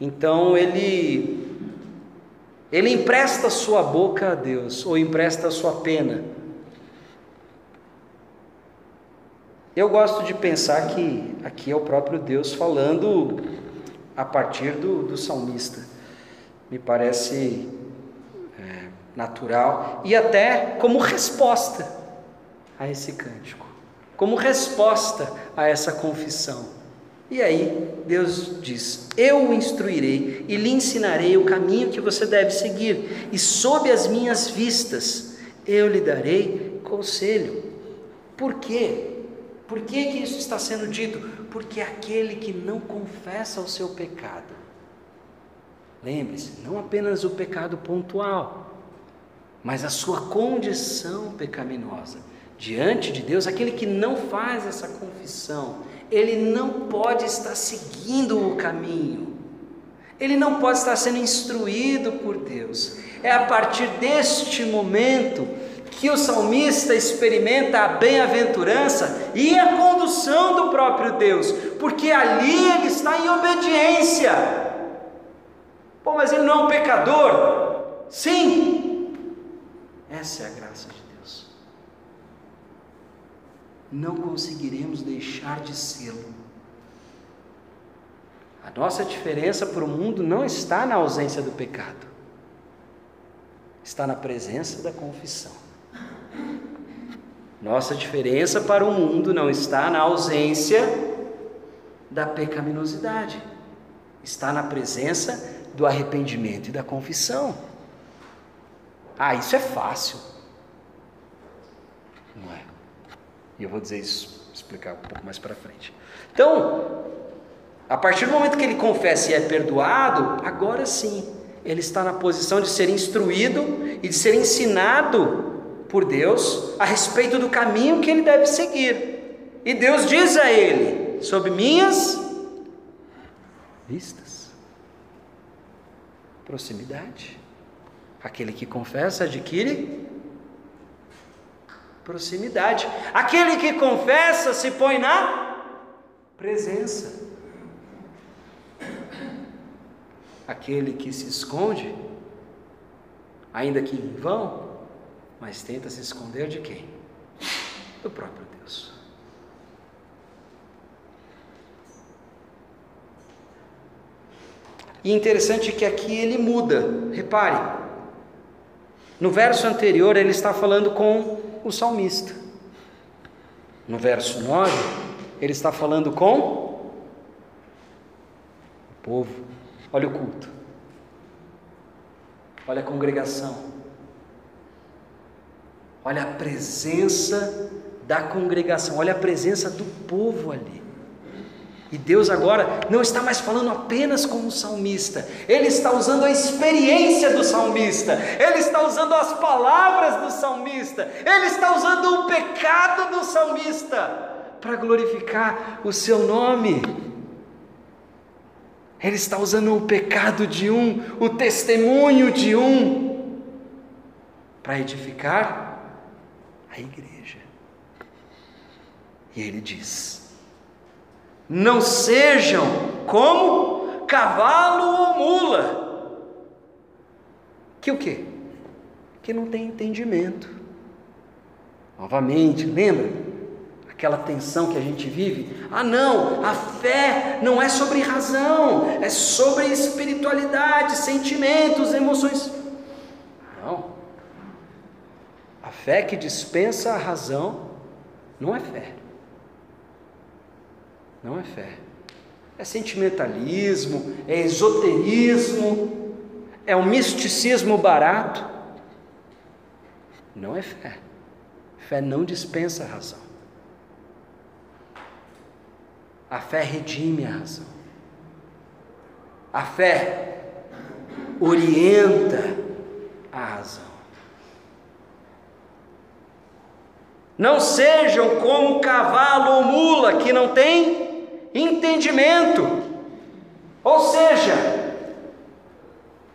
Então ele ele empresta sua boca a Deus ou empresta sua pena. Eu gosto de pensar que aqui é o próprio Deus falando a partir do, do salmista. Me parece natural e até como resposta a esse cântico, como resposta a essa confissão. E aí Deus diz: Eu o instruirei e lhe ensinarei o caminho que você deve seguir, e sob as minhas vistas eu lhe darei conselho. Por quê? Por que, que isso está sendo dito? Porque aquele que não confessa o seu pecado, lembre-se, não apenas o pecado pontual, mas a sua condição pecaminosa diante de Deus, aquele que não faz essa confissão, ele não pode estar seguindo o caminho, ele não pode estar sendo instruído por Deus. É a partir deste momento que o salmista experimenta a bem-aventurança e a condução do próprio Deus, porque ali ele está em obediência. Pô, mas ele não é um pecador? Sim, essa é a graça de Deus. Não conseguiremos deixar de sê-lo. A nossa diferença para o mundo não está na ausência do pecado, está na presença da confissão. Nossa diferença para o mundo não está na ausência da pecaminosidade, está na presença do arrependimento e da confissão. Ah, isso é fácil. Não é. E eu vou dizer isso, explicar um pouco mais para frente. Então, a partir do momento que ele confessa e é perdoado, agora sim, ele está na posição de ser instruído e de ser ensinado por Deus a respeito do caminho que ele deve seguir. E Deus diz a ele: sob minhas vistas, proximidade. Aquele que confessa adquire proximidade. Aquele que confessa se põe na presença. Aquele que se esconde, ainda que em vão, mas tenta se esconder de quem? Do próprio Deus. E interessante que aqui ele muda, repare, no verso anterior ele está falando com o salmista, no verso 9 ele está falando com o povo. Olha o culto, olha a congregação, olha a presença da congregação, olha a presença do povo ali. E Deus agora não está mais falando apenas com o salmista, Ele está usando a experiência do salmista, Ele está usando as palavras do salmista, Ele está usando o pecado do salmista para glorificar o seu nome. Ele está usando o pecado de um, o testemunho de um, para edificar a igreja. E ele diz: não sejam como cavalo ou mula. Que o quê? Que não tem entendimento. Novamente, lembra? Aquela tensão que a gente vive? Ah, não, a fé não é sobre razão, é sobre espiritualidade, sentimentos, emoções. Não. A fé que dispensa a razão não é fé não é fé. É sentimentalismo, é esoterismo, é um misticismo barato. Não é fé. Fé não dispensa a razão. A fé redime a razão. A fé orienta a razão. Não sejam como cavalo ou mula que não tem entendimento, ou seja,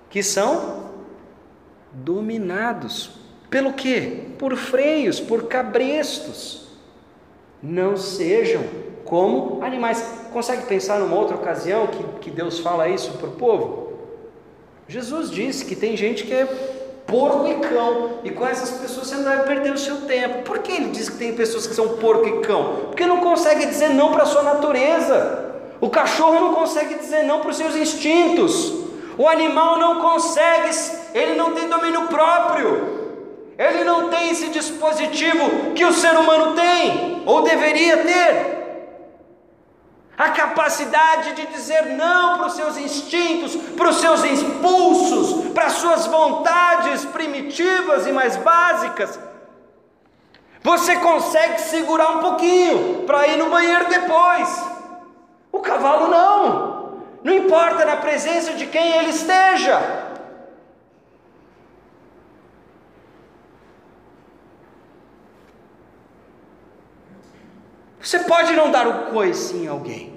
que são dominados pelo que? Por freios, por cabrestos. Não sejam como animais. Consegue pensar numa outra ocasião que, que Deus fala isso para o povo? Jesus disse que tem gente que é porco e cão, e com essas pessoas você não deve perder o seu tempo. Por que ele diz que tem pessoas que são porco e cão? Porque não consegue dizer não para a sua natureza. O cachorro não consegue dizer não para os seus instintos. O animal não consegue, ele não tem domínio próprio. Ele não tem esse dispositivo que o ser humano tem, ou deveria ter a capacidade de dizer não para os seus instintos, para os seus impulsos, para as suas vontades primitivas e mais básicas. Você consegue segurar um pouquinho para ir no banheiro depois. O cavalo não. Não importa na presença de quem ele esteja. Você pode não dar o coice em alguém.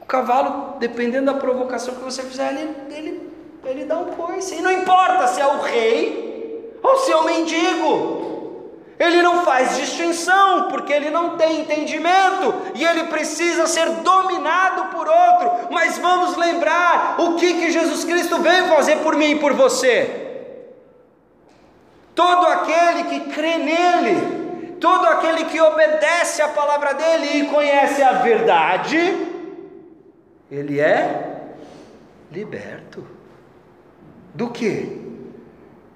O cavalo, dependendo da provocação que você fizer, ele, ele, ele dá um coice. E não importa se é o rei ou se é o mendigo. Ele não faz distinção, porque ele não tem entendimento e ele precisa ser dominado por outro. Mas vamos lembrar o que, que Jesus Cristo veio fazer por mim e por você. Todo aquele que crê nele todo aquele que obedece a palavra dele e conhece a verdade, ele é liberto. Do que?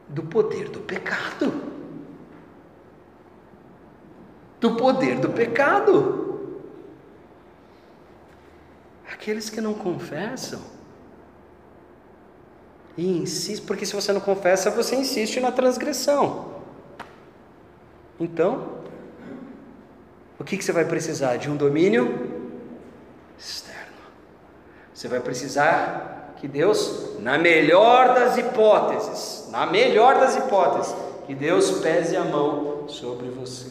Do poder do pecado. Do poder do pecado. Aqueles que não confessam e insistem, porque se você não confessa, você insiste na transgressão. Então, o que, que você vai precisar? De um domínio externo. Você vai precisar que Deus, na melhor das hipóteses, na melhor das hipóteses, que Deus pese a mão sobre você.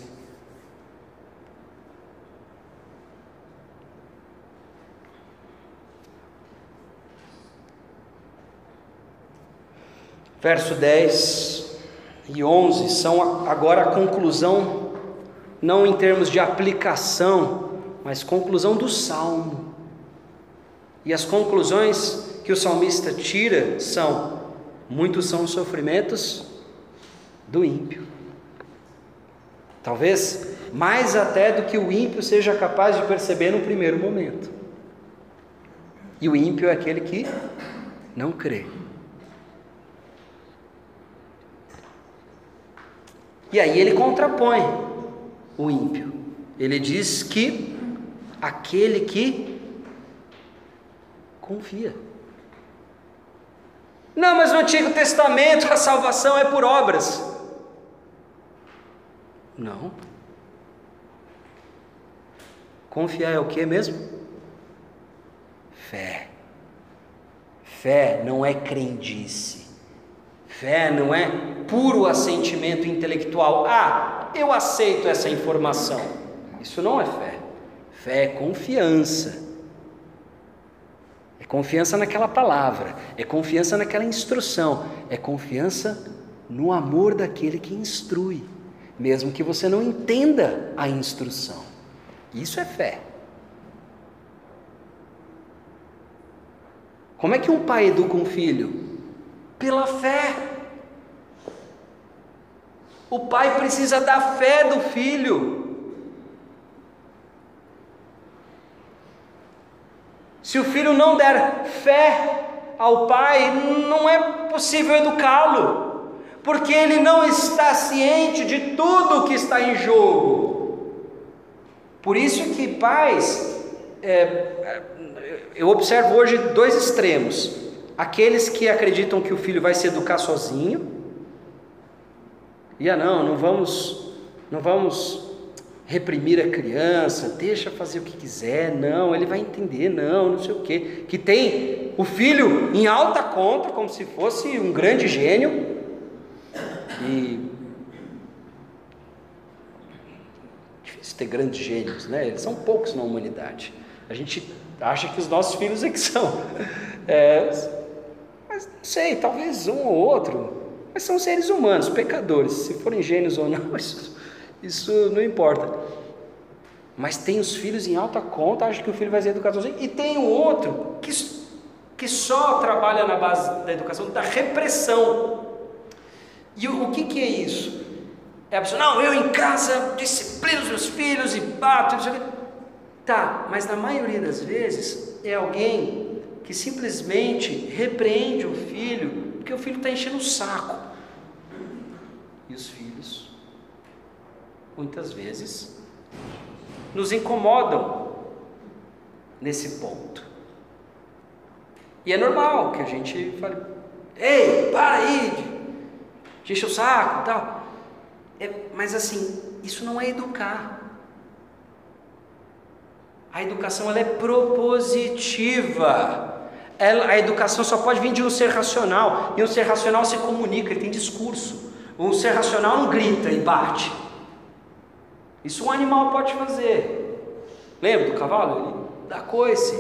Verso 10 e 11 são agora a conclusão, não em termos de aplicação, mas conclusão do salmo. E as conclusões que o salmista tira são: muitos são os sofrimentos do ímpio. Talvez mais até do que o ímpio seja capaz de perceber no primeiro momento. E o ímpio é aquele que não crê. E aí ele contrapõe o ímpio. Ele diz que aquele que confia. Não, mas no Antigo Testamento a salvação é por obras. Não. Confiar é o que mesmo? Fé. Fé não é crendice. Fé não é puro assentimento intelectual. Ah, eu aceito essa informação. Isso não é fé. Fé é confiança. É confiança naquela palavra, é confiança naquela instrução, é confiança no amor daquele que instrui, mesmo que você não entenda a instrução. Isso é fé. Como é que um pai educa um filho? Pela fé. O pai precisa da fé do filho. Se o filho não der fé ao pai, não é possível educá-lo, porque ele não está ciente de tudo que está em jogo. Por isso que pais, é, eu observo hoje dois extremos: aqueles que acreditam que o filho vai se educar sozinho, e ah não, não vamos, não vamos reprimir a criança, deixa fazer o que quiser, não, ele vai entender, não, não sei o quê. Que tem o filho em alta conta, como se fosse um grande gênio, e difícil ter grandes gênios, né? Eles são poucos na humanidade. A gente acha que os nossos filhos é que são. É, mas não sei, talvez um ou outro, mas são seres humanos, pecadores. Se forem gênios ou não, isso, isso não importa. Mas tem os filhos em alta conta, acha que o filho vai ser educado sozinho. E tem o outro que, que só trabalha na base da educação, da repressão. E o, o que, que é isso? É a pessoa, não, eu em casa disciplino os meus filhos e bato. Tá, mas na maioria das vezes é alguém que simplesmente repreende o filho porque o filho está enchendo o saco. E os filhos, muitas vezes, nos incomodam nesse ponto. E é normal que a gente fale: ei, para aí, de o saco e tal. É, mas assim, isso não é educar. A educação ela é propositiva a educação só pode vir de um ser racional, e um ser racional se comunica, ele tem discurso. Um ser racional não grita e bate. Isso um animal pode fazer. Lembra do cavalo? Ele dá coice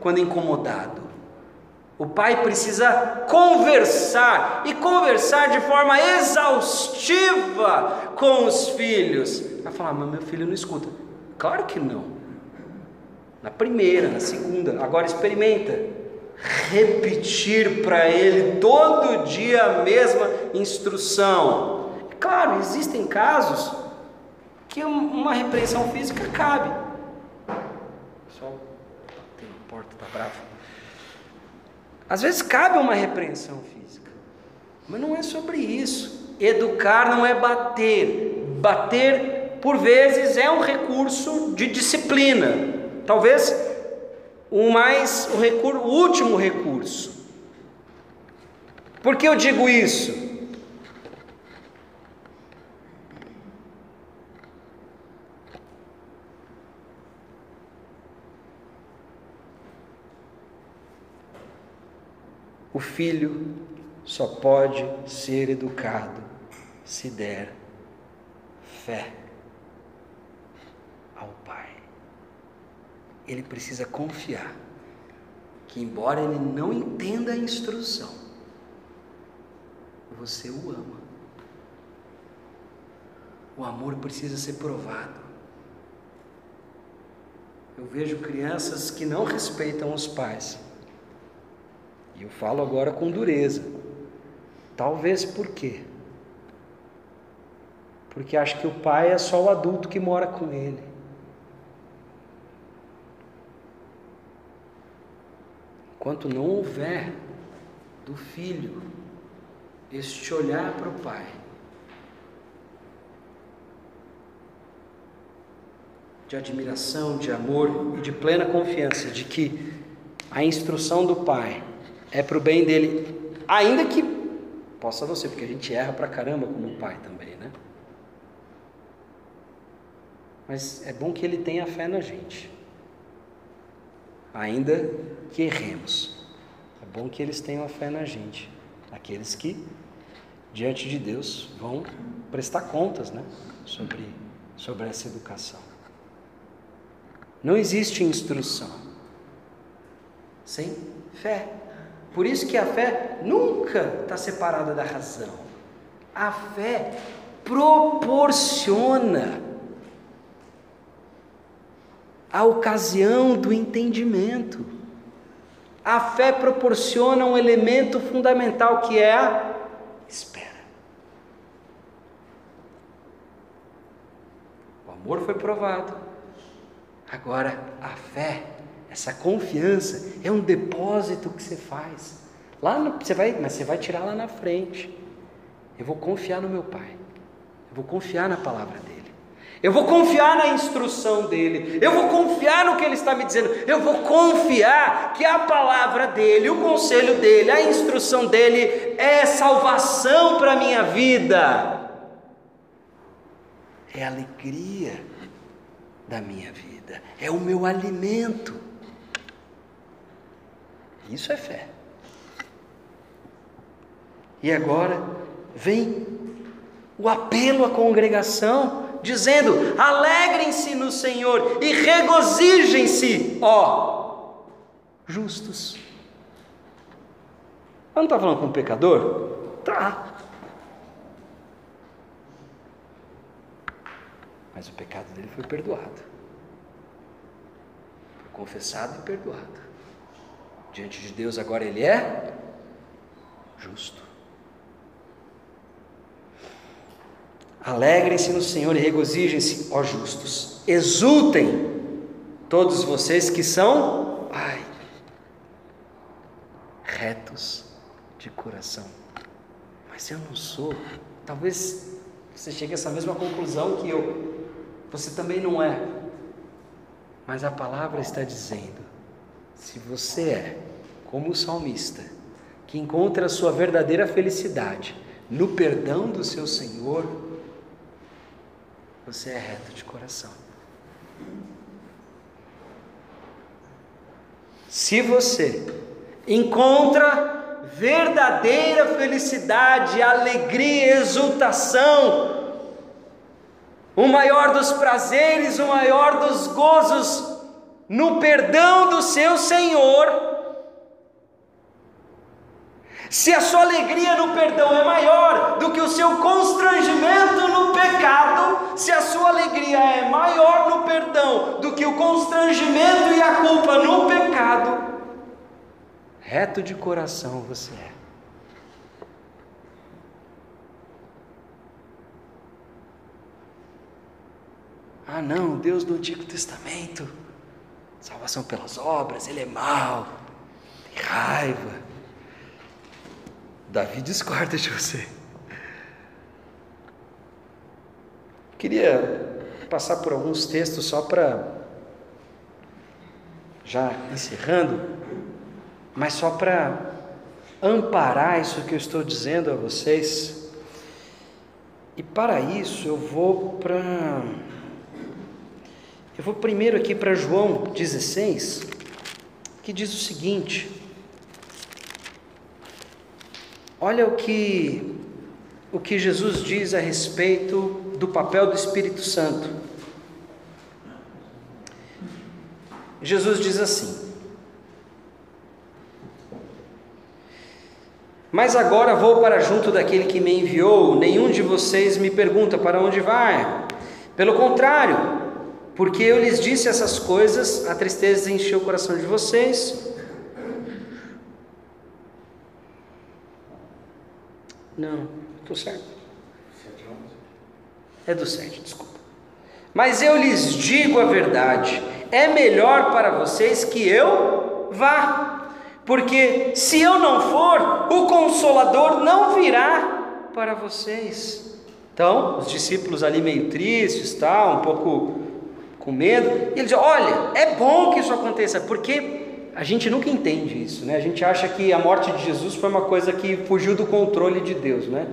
quando é incomodado. O pai precisa conversar e conversar de forma exaustiva com os filhos. Vai falar, mas meu filho não escuta. Claro que não. Na primeira, na segunda, agora experimenta repetir para ele todo dia a mesma instrução. Claro, existem casos que uma repreensão física cabe. Só tem porta, tá bravo. Às vezes cabe uma repreensão física, mas não é sobre isso. Educar não é bater. Bater, por vezes, é um recurso de disciplina. Talvez o mais o, recurso, o último recurso. Por que eu digo isso? O filho só pode ser educado se der fé. Ele precisa confiar que, embora ele não entenda a instrução, você o ama. O amor precisa ser provado. Eu vejo crianças que não respeitam os pais. E eu falo agora com dureza. Talvez por quê? Porque acho que o pai é só o adulto que mora com ele. Enquanto não houver do filho este olhar para o pai, de admiração, de amor e de plena confiança de que a instrução do pai é para o bem dele, ainda que possa ser, porque a gente erra pra caramba como pai também, né? Mas é bom que ele tenha fé na gente, ainda que erremos. É bom que eles tenham a fé na gente, aqueles que diante de Deus vão prestar contas, né? Sobre, sobre essa educação. Não existe instrução sem fé. Por isso que a fé nunca está separada da razão. A fé proporciona a ocasião do entendimento. A fé proporciona um elemento fundamental que é a espera. O amor foi provado, Agora, a fé, essa confiança, é um depósito que você faz. Lá no, você vai, mas você vai tirar lá na frente. Eu vou confiar no meu Pai. Eu vou confiar na palavra dele. Eu vou confiar na instrução dele. Eu vou confiar no que ele está me dizendo. Eu vou confiar que a palavra dele, o conselho dele, a instrução dele é salvação para a minha vida. É alegria da minha vida é o meu alimento. Isso é fé. E agora vem o apelo à congregação, dizendo: alegrem-se no Senhor e regozijem-se, ó, justos. Eu não está falando com um pecador? Tá. Mas o pecado dele foi perdoado confessado e perdoado. Diante de Deus agora ele é justo. Alegrem-se no Senhor e regozijem-se, ó justos. Exultem, todos vocês que são, ai, retos de coração. Mas eu não sou. Talvez você chegue a essa mesma conclusão que eu. Você também não é. Mas a palavra está dizendo: se você é como o salmista, que encontra a sua verdadeira felicidade no perdão do seu Senhor, você é reto de coração. Se você encontra verdadeira felicidade, alegria, exultação o maior dos prazeres, o maior dos gozos no perdão do seu Senhor. Se a sua alegria no perdão é maior do que o seu constrangimento no pecado, se a sua alegria é maior no perdão do que o constrangimento e a culpa no pecado, reto de coração você é. Ah, não, Deus do Antigo Testamento, salvação pelas obras, ele é mau, tem raiva. Davi discorda de você. Queria passar por alguns textos só para, já encerrando, mas só para amparar isso que eu estou dizendo a vocês. E para isso eu vou para eu vou primeiro aqui para João 16, que diz o seguinte: Olha o que o que Jesus diz a respeito do papel do Espírito Santo. Jesus diz assim: Mas agora vou para junto daquele que me enviou, nenhum de vocês me pergunta para onde vai. Pelo contrário, porque eu lhes disse essas coisas, a tristeza encheu o coração de vocês. Não, estou certo. É do 7, desculpa. Mas eu lhes digo a verdade: é melhor para vocês que eu vá porque se eu não for, o consolador não virá para vocês. Então, os discípulos ali meio tristes, tal, um pouco com medo, e ele diz: Olha, é bom que isso aconteça, porque a gente nunca entende isso, né? A gente acha que a morte de Jesus foi uma coisa que fugiu do controle de Deus, né?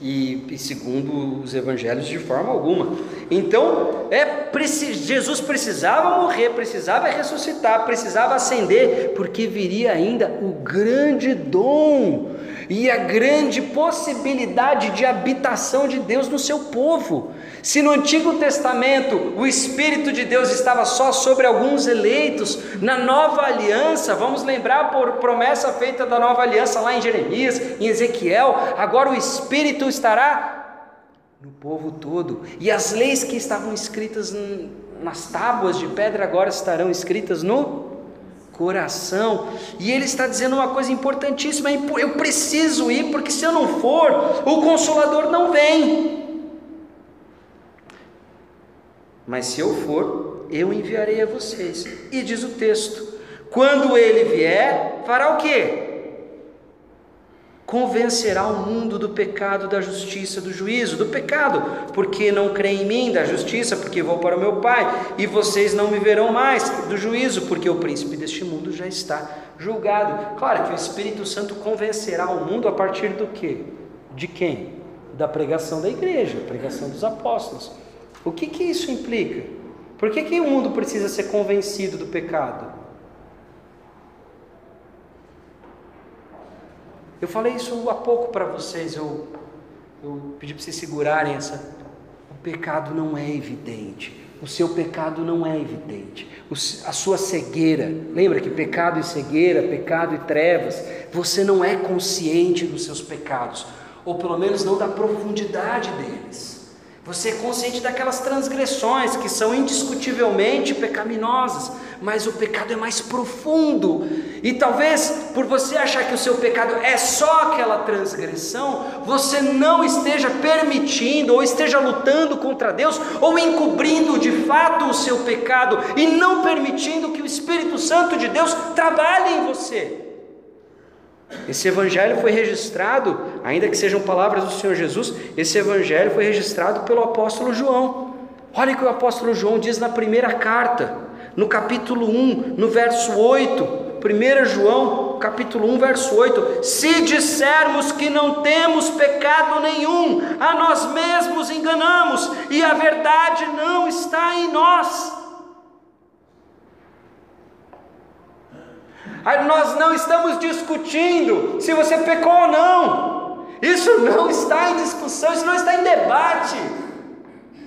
E, e, segundo os evangelhos de forma alguma. Então, é Jesus precisava morrer, precisava ressuscitar, precisava ascender, porque viria ainda o grande dom e a grande possibilidade de habitação de Deus no seu povo. Se no Antigo Testamento o Espírito de Deus estava só sobre alguns eleitos, na nova aliança, vamos lembrar por promessa feita da nova aliança lá em Jeremias, em Ezequiel, agora o Espírito estará no povo todo, e as leis que estavam escritas nas tábuas de pedra agora estarão escritas no coração. E ele está dizendo uma coisa importantíssima: eu preciso ir, porque se eu não for, o consolador não vem. Mas se eu for, eu enviarei a vocês. E diz o texto: quando ele vier, fará o quê? Convencerá o mundo do pecado, da justiça, do juízo, do pecado, porque não creem em mim, da justiça, porque vou para o meu Pai, e vocês não me verão mais, do juízo, porque o príncipe deste mundo já está julgado. Claro que o Espírito Santo convencerá o mundo a partir do quê? De quem? Da pregação da igreja, pregação dos apóstolos. O que, que isso implica? Por que, que o mundo precisa ser convencido do pecado? Eu falei isso há pouco para vocês, eu, eu pedi para vocês segurarem essa. O pecado não é evidente, o seu pecado não é evidente, o, a sua cegueira, lembra que pecado e cegueira, pecado e trevas, você não é consciente dos seus pecados, ou pelo menos não da profundidade deles. Você é consciente daquelas transgressões que são indiscutivelmente pecaminosas, mas o pecado é mais profundo. E talvez por você achar que o seu pecado é só aquela transgressão, você não esteja permitindo ou esteja lutando contra Deus ou encobrindo de fato o seu pecado e não permitindo que o Espírito Santo de Deus trabalhe em você. Esse evangelho foi registrado, ainda que sejam palavras do Senhor Jesus, esse evangelho foi registrado pelo apóstolo João. Olha o que o apóstolo João diz na primeira carta, no capítulo 1, no verso 8. 1 João, capítulo 1, verso 8: Se dissermos que não temos pecado nenhum, a nós mesmos enganamos, e a verdade não está em nós. Nós não estamos discutindo se você pecou ou não. Isso não está em discussão, isso não está em debate.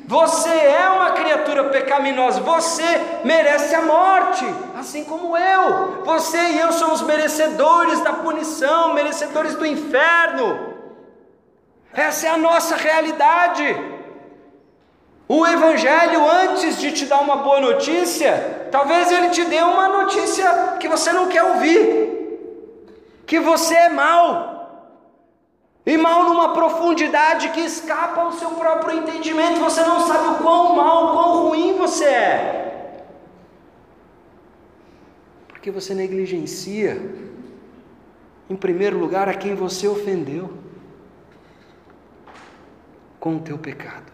Você é uma criatura pecaminosa, você merece a morte, assim como eu. Você e eu somos merecedores da punição, merecedores do inferno. Essa é a nossa realidade. O Evangelho, antes de te dar uma boa notícia, talvez ele te dê uma notícia que você não quer ouvir, que você é mal, e mal numa profundidade que escapa ao seu próprio entendimento, você não sabe o quão mal, o quão ruim você é, porque você negligencia, em primeiro lugar, a quem você ofendeu com o teu pecado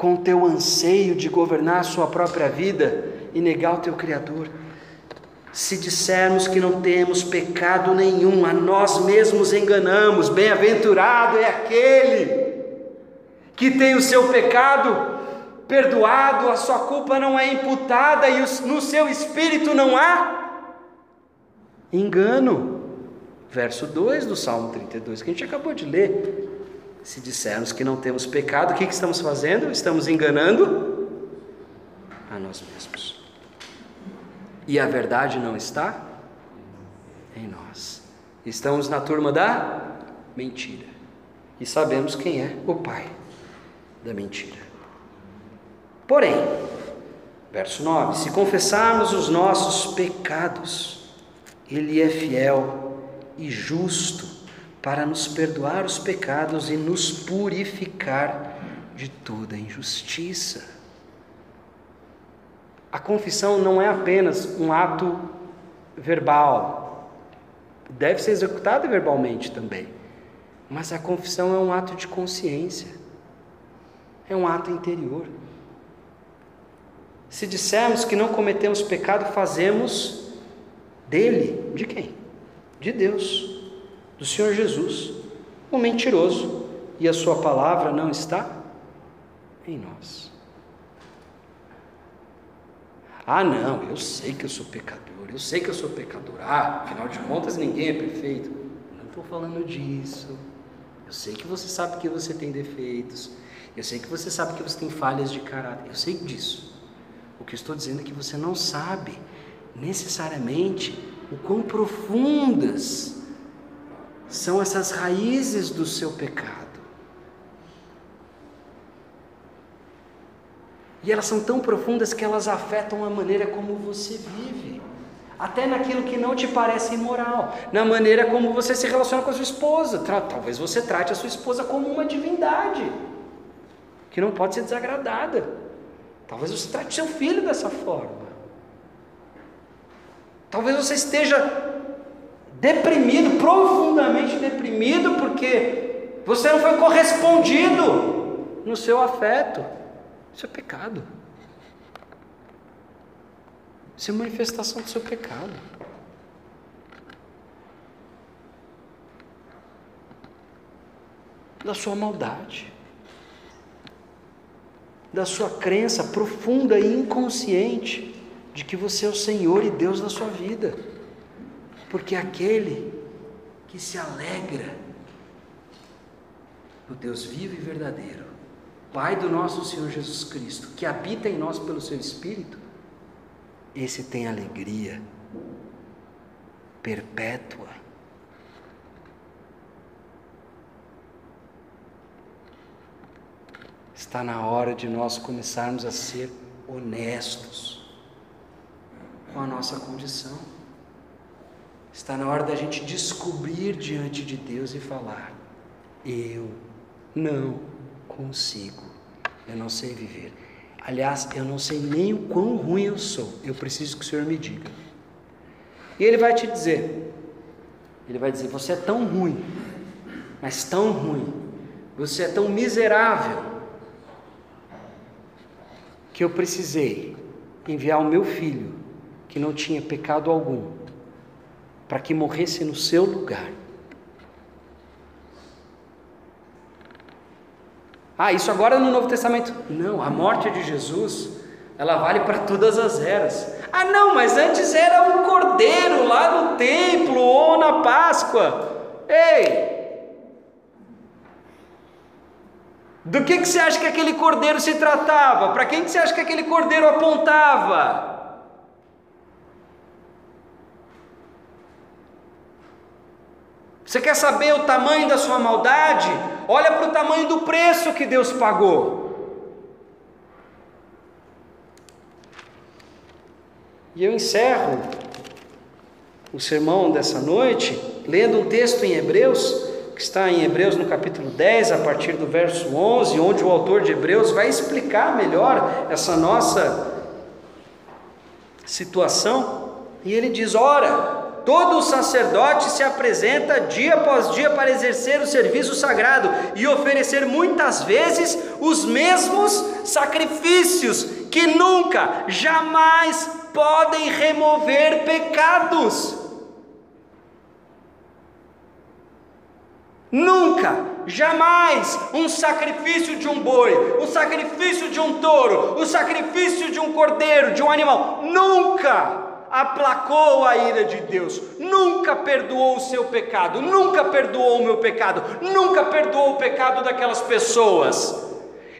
com o teu anseio de governar a sua própria vida e negar o teu Criador. Se dissermos que não temos pecado nenhum, a nós mesmos enganamos. Bem-aventurado é aquele que tem o seu pecado perdoado, a sua culpa não é imputada e no seu espírito não há engano. verso 2 do Salmo 32, que a gente acabou de ler. Se dissermos que não temos pecado, o que, que estamos fazendo? Estamos enganando a nós mesmos. E a verdade não está em nós. Estamos na turma da mentira. E sabemos quem é o pai da mentira. Porém, verso 9: se confessarmos os nossos pecados, Ele é fiel e justo para nos perdoar os pecados e nos purificar de toda injustiça. A confissão não é apenas um ato verbal, deve ser executada verbalmente também, mas a confissão é um ato de consciência, é um ato interior. Se dissermos que não cometemos pecado, fazemos dele, de quem? De Deus do Senhor Jesus, o mentiroso, e a sua palavra não está em nós. Ah, não, eu sei que eu sou pecador, eu sei que eu sou pecador. Ah, afinal de contas, ninguém é perfeito. Não estou falando disso. Eu sei que você sabe que você tem defeitos. Eu sei que você sabe que você tem falhas de caráter. Eu sei disso. O que estou dizendo é que você não sabe necessariamente o quão profundas são essas raízes do seu pecado. E elas são tão profundas que elas afetam a maneira como você vive, até naquilo que não te parece imoral, na maneira como você se relaciona com a sua esposa. Talvez você trate a sua esposa como uma divindade, que não pode ser desagradada. Talvez você trate seu filho dessa forma. Talvez você esteja deprimido, profundamente deprimido, porque você não foi correspondido no seu afeto. Isso é pecado. Isso é manifestação do seu pecado. Da sua maldade. Da sua crença profunda e inconsciente de que você é o Senhor e Deus da sua vida porque aquele que se alegra no Deus vivo e verdadeiro, Pai do nosso Senhor Jesus Cristo, que habita em nós pelo seu Espírito, esse tem alegria perpétua. Está na hora de nós começarmos a ser honestos com a nossa condição. Está na hora da gente descobrir diante de Deus e falar: Eu não consigo, eu não sei viver. Aliás, eu não sei nem o quão ruim eu sou, eu preciso que o Senhor me diga. E Ele vai te dizer: Ele vai dizer, Você é tão ruim, mas tão ruim, você é tão miserável, que eu precisei enviar o meu filho, que não tinha pecado algum, para que morresse no seu lugar. Ah, isso agora no Novo Testamento? Não, a morte de Jesus, ela vale para todas as eras. Ah, não, mas antes era um cordeiro lá no templo ou na Páscoa. Ei! Do que, que você acha que aquele cordeiro se tratava? Para quem que você acha que aquele cordeiro apontava? Você quer saber o tamanho da sua maldade? Olha para o tamanho do preço que Deus pagou. E eu encerro o sermão dessa noite lendo um texto em Hebreus, que está em Hebreus no capítulo 10, a partir do verso 11, onde o autor de Hebreus vai explicar melhor essa nossa situação. E ele diz: Ora, Todo sacerdote se apresenta dia após dia para exercer o serviço sagrado e oferecer muitas vezes os mesmos sacrifícios que nunca, jamais podem remover pecados. Nunca, jamais um sacrifício de um boi, o sacrifício de um touro, o sacrifício de um cordeiro, de um animal, nunca aplacou a ira de Deus, nunca perdoou o seu pecado, nunca perdoou o meu pecado, nunca perdoou o pecado daquelas pessoas.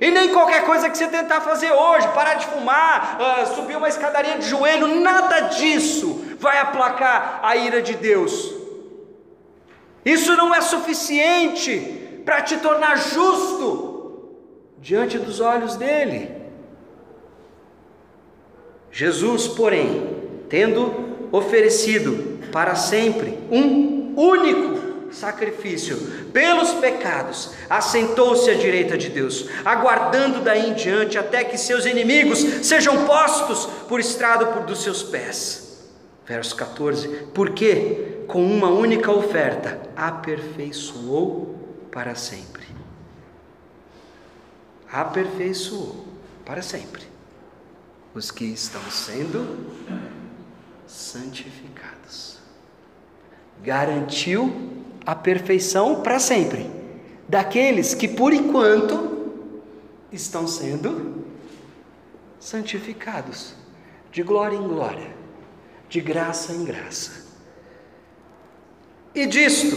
E nem qualquer coisa que você tentar fazer hoje, parar de fumar, uh, subir uma escadaria de joelho, nada disso vai aplacar a ira de Deus. Isso não é suficiente para te tornar justo diante dos olhos dele. Jesus, porém, tendo oferecido para sempre um único sacrifício pelos pecados, assentou-se à direita de Deus, aguardando daí em diante até que seus inimigos sejam postos por estrado por dos seus pés. Verso 14: Porque com uma única oferta aperfeiçoou para sempre. Aperfeiçoou para sempre os que estão sendo santificados. Garantiu a perfeição para sempre daqueles que por enquanto estão sendo santificados, de glória em glória, de graça em graça. E disto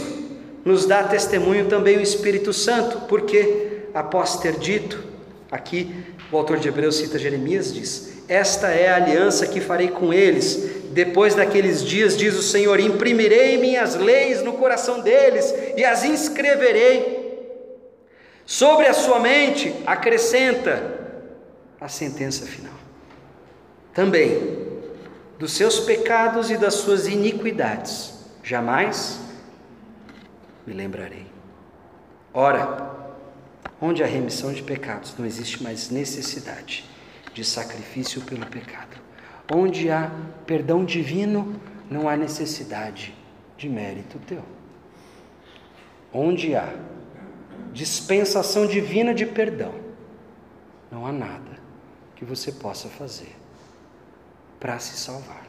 nos dá testemunho também o Espírito Santo, porque após ter dito, aqui o autor de Hebreus cita Jeremias, diz: Esta é a aliança que farei com eles depois daqueles dias, diz o Senhor: imprimirei minhas leis no coração deles e as inscreverei. Sobre a sua mente, acrescenta a sentença final. Também, dos seus pecados e das suas iniquidades, jamais me lembrarei. Ora, onde há remissão de pecados, não existe mais necessidade de sacrifício pelo pecado. Onde há perdão divino, não há necessidade de mérito teu. Onde há dispensação divina de perdão, não há nada que você possa fazer para se salvar.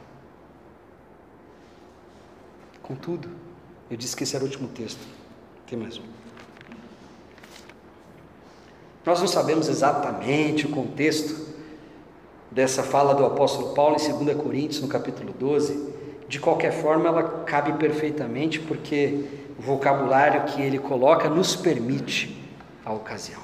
Contudo, eu disse que esse era o último texto. Tem mais um. Nós não sabemos exatamente o contexto dessa fala do apóstolo Paulo em 2 Coríntios, no capítulo 12, de qualquer forma ela cabe perfeitamente porque o vocabulário que ele coloca nos permite a ocasião.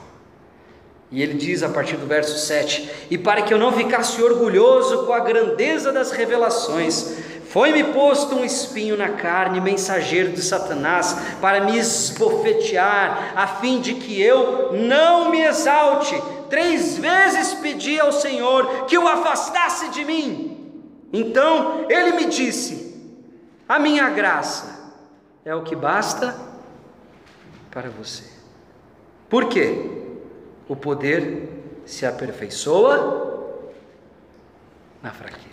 E ele diz a partir do verso 7: E para que eu não ficasse orgulhoso com a grandeza das revelações, foi-me posto um espinho na carne, mensageiro de Satanás, para me esbofetear, a fim de que eu não me exalte. Três vezes pedi ao Senhor que o afastasse de mim. Então ele me disse: A minha graça é o que basta para você. Por quê? O poder se aperfeiçoa na fraqueza.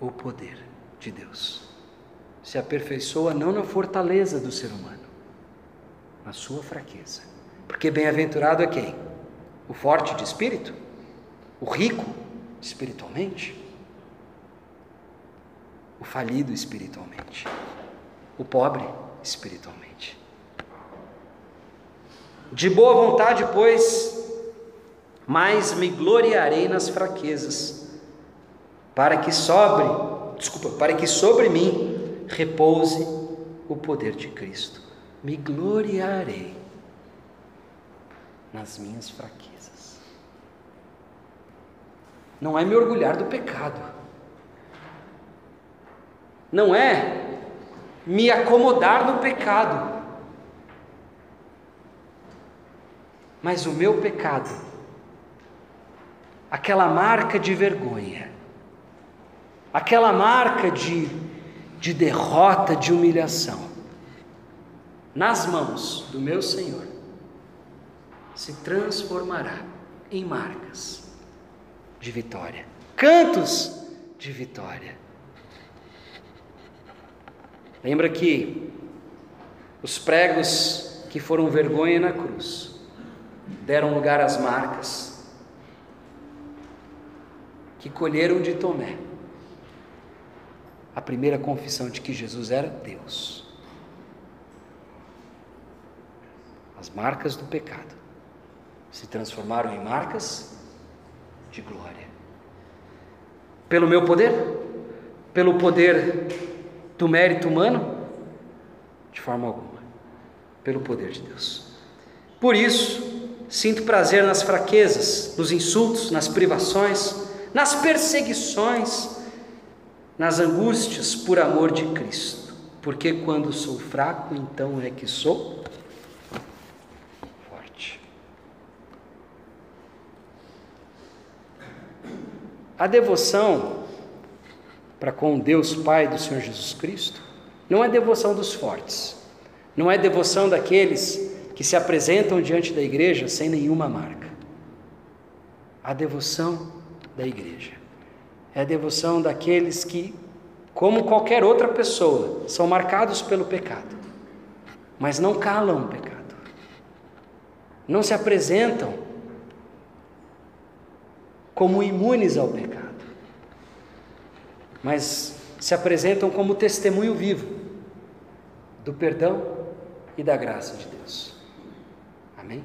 O poder de Deus. Se aperfeiçoa não na fortaleza do ser humano, na sua fraqueza. Porque bem-aventurado é quem? O forte de espírito? O rico espiritualmente? O falido espiritualmente? O pobre espiritualmente? De boa vontade, pois, mais me gloriarei nas fraquezas para que sobre, desculpa, para que sobre mim repouse o poder de Cristo. Me gloriarei nas minhas fraquezas. Não é me orgulhar do pecado. Não é me acomodar no pecado. Mas o meu pecado, aquela marca de vergonha, aquela marca de, de derrota, de humilhação, nas mãos do meu Senhor, se transformará em marcas de vitória, cantos de vitória. Lembra que os pregos que foram vergonha na cruz deram lugar às marcas que colheram de Tomé a primeira confissão de que Jesus era Deus. As marcas do pecado se transformaram em marcas de glória. Pelo meu poder? Pelo poder do mérito humano? De forma alguma. Pelo poder de Deus. Por isso, sinto prazer nas fraquezas, nos insultos, nas privações, nas perseguições, nas angústias por amor de Cristo. Porque quando sou fraco, então é que sou forte. A devoção para com Deus Pai do Senhor Jesus Cristo não é devoção dos fortes, não é devoção daqueles que se apresentam diante da igreja sem nenhuma marca. A devoção da igreja é a devoção daqueles que, como qualquer outra pessoa, são marcados pelo pecado, mas não calam o pecado, não se apresentam como imunes ao pecado, mas se apresentam como testemunho vivo do perdão e da graça de Deus. Amém?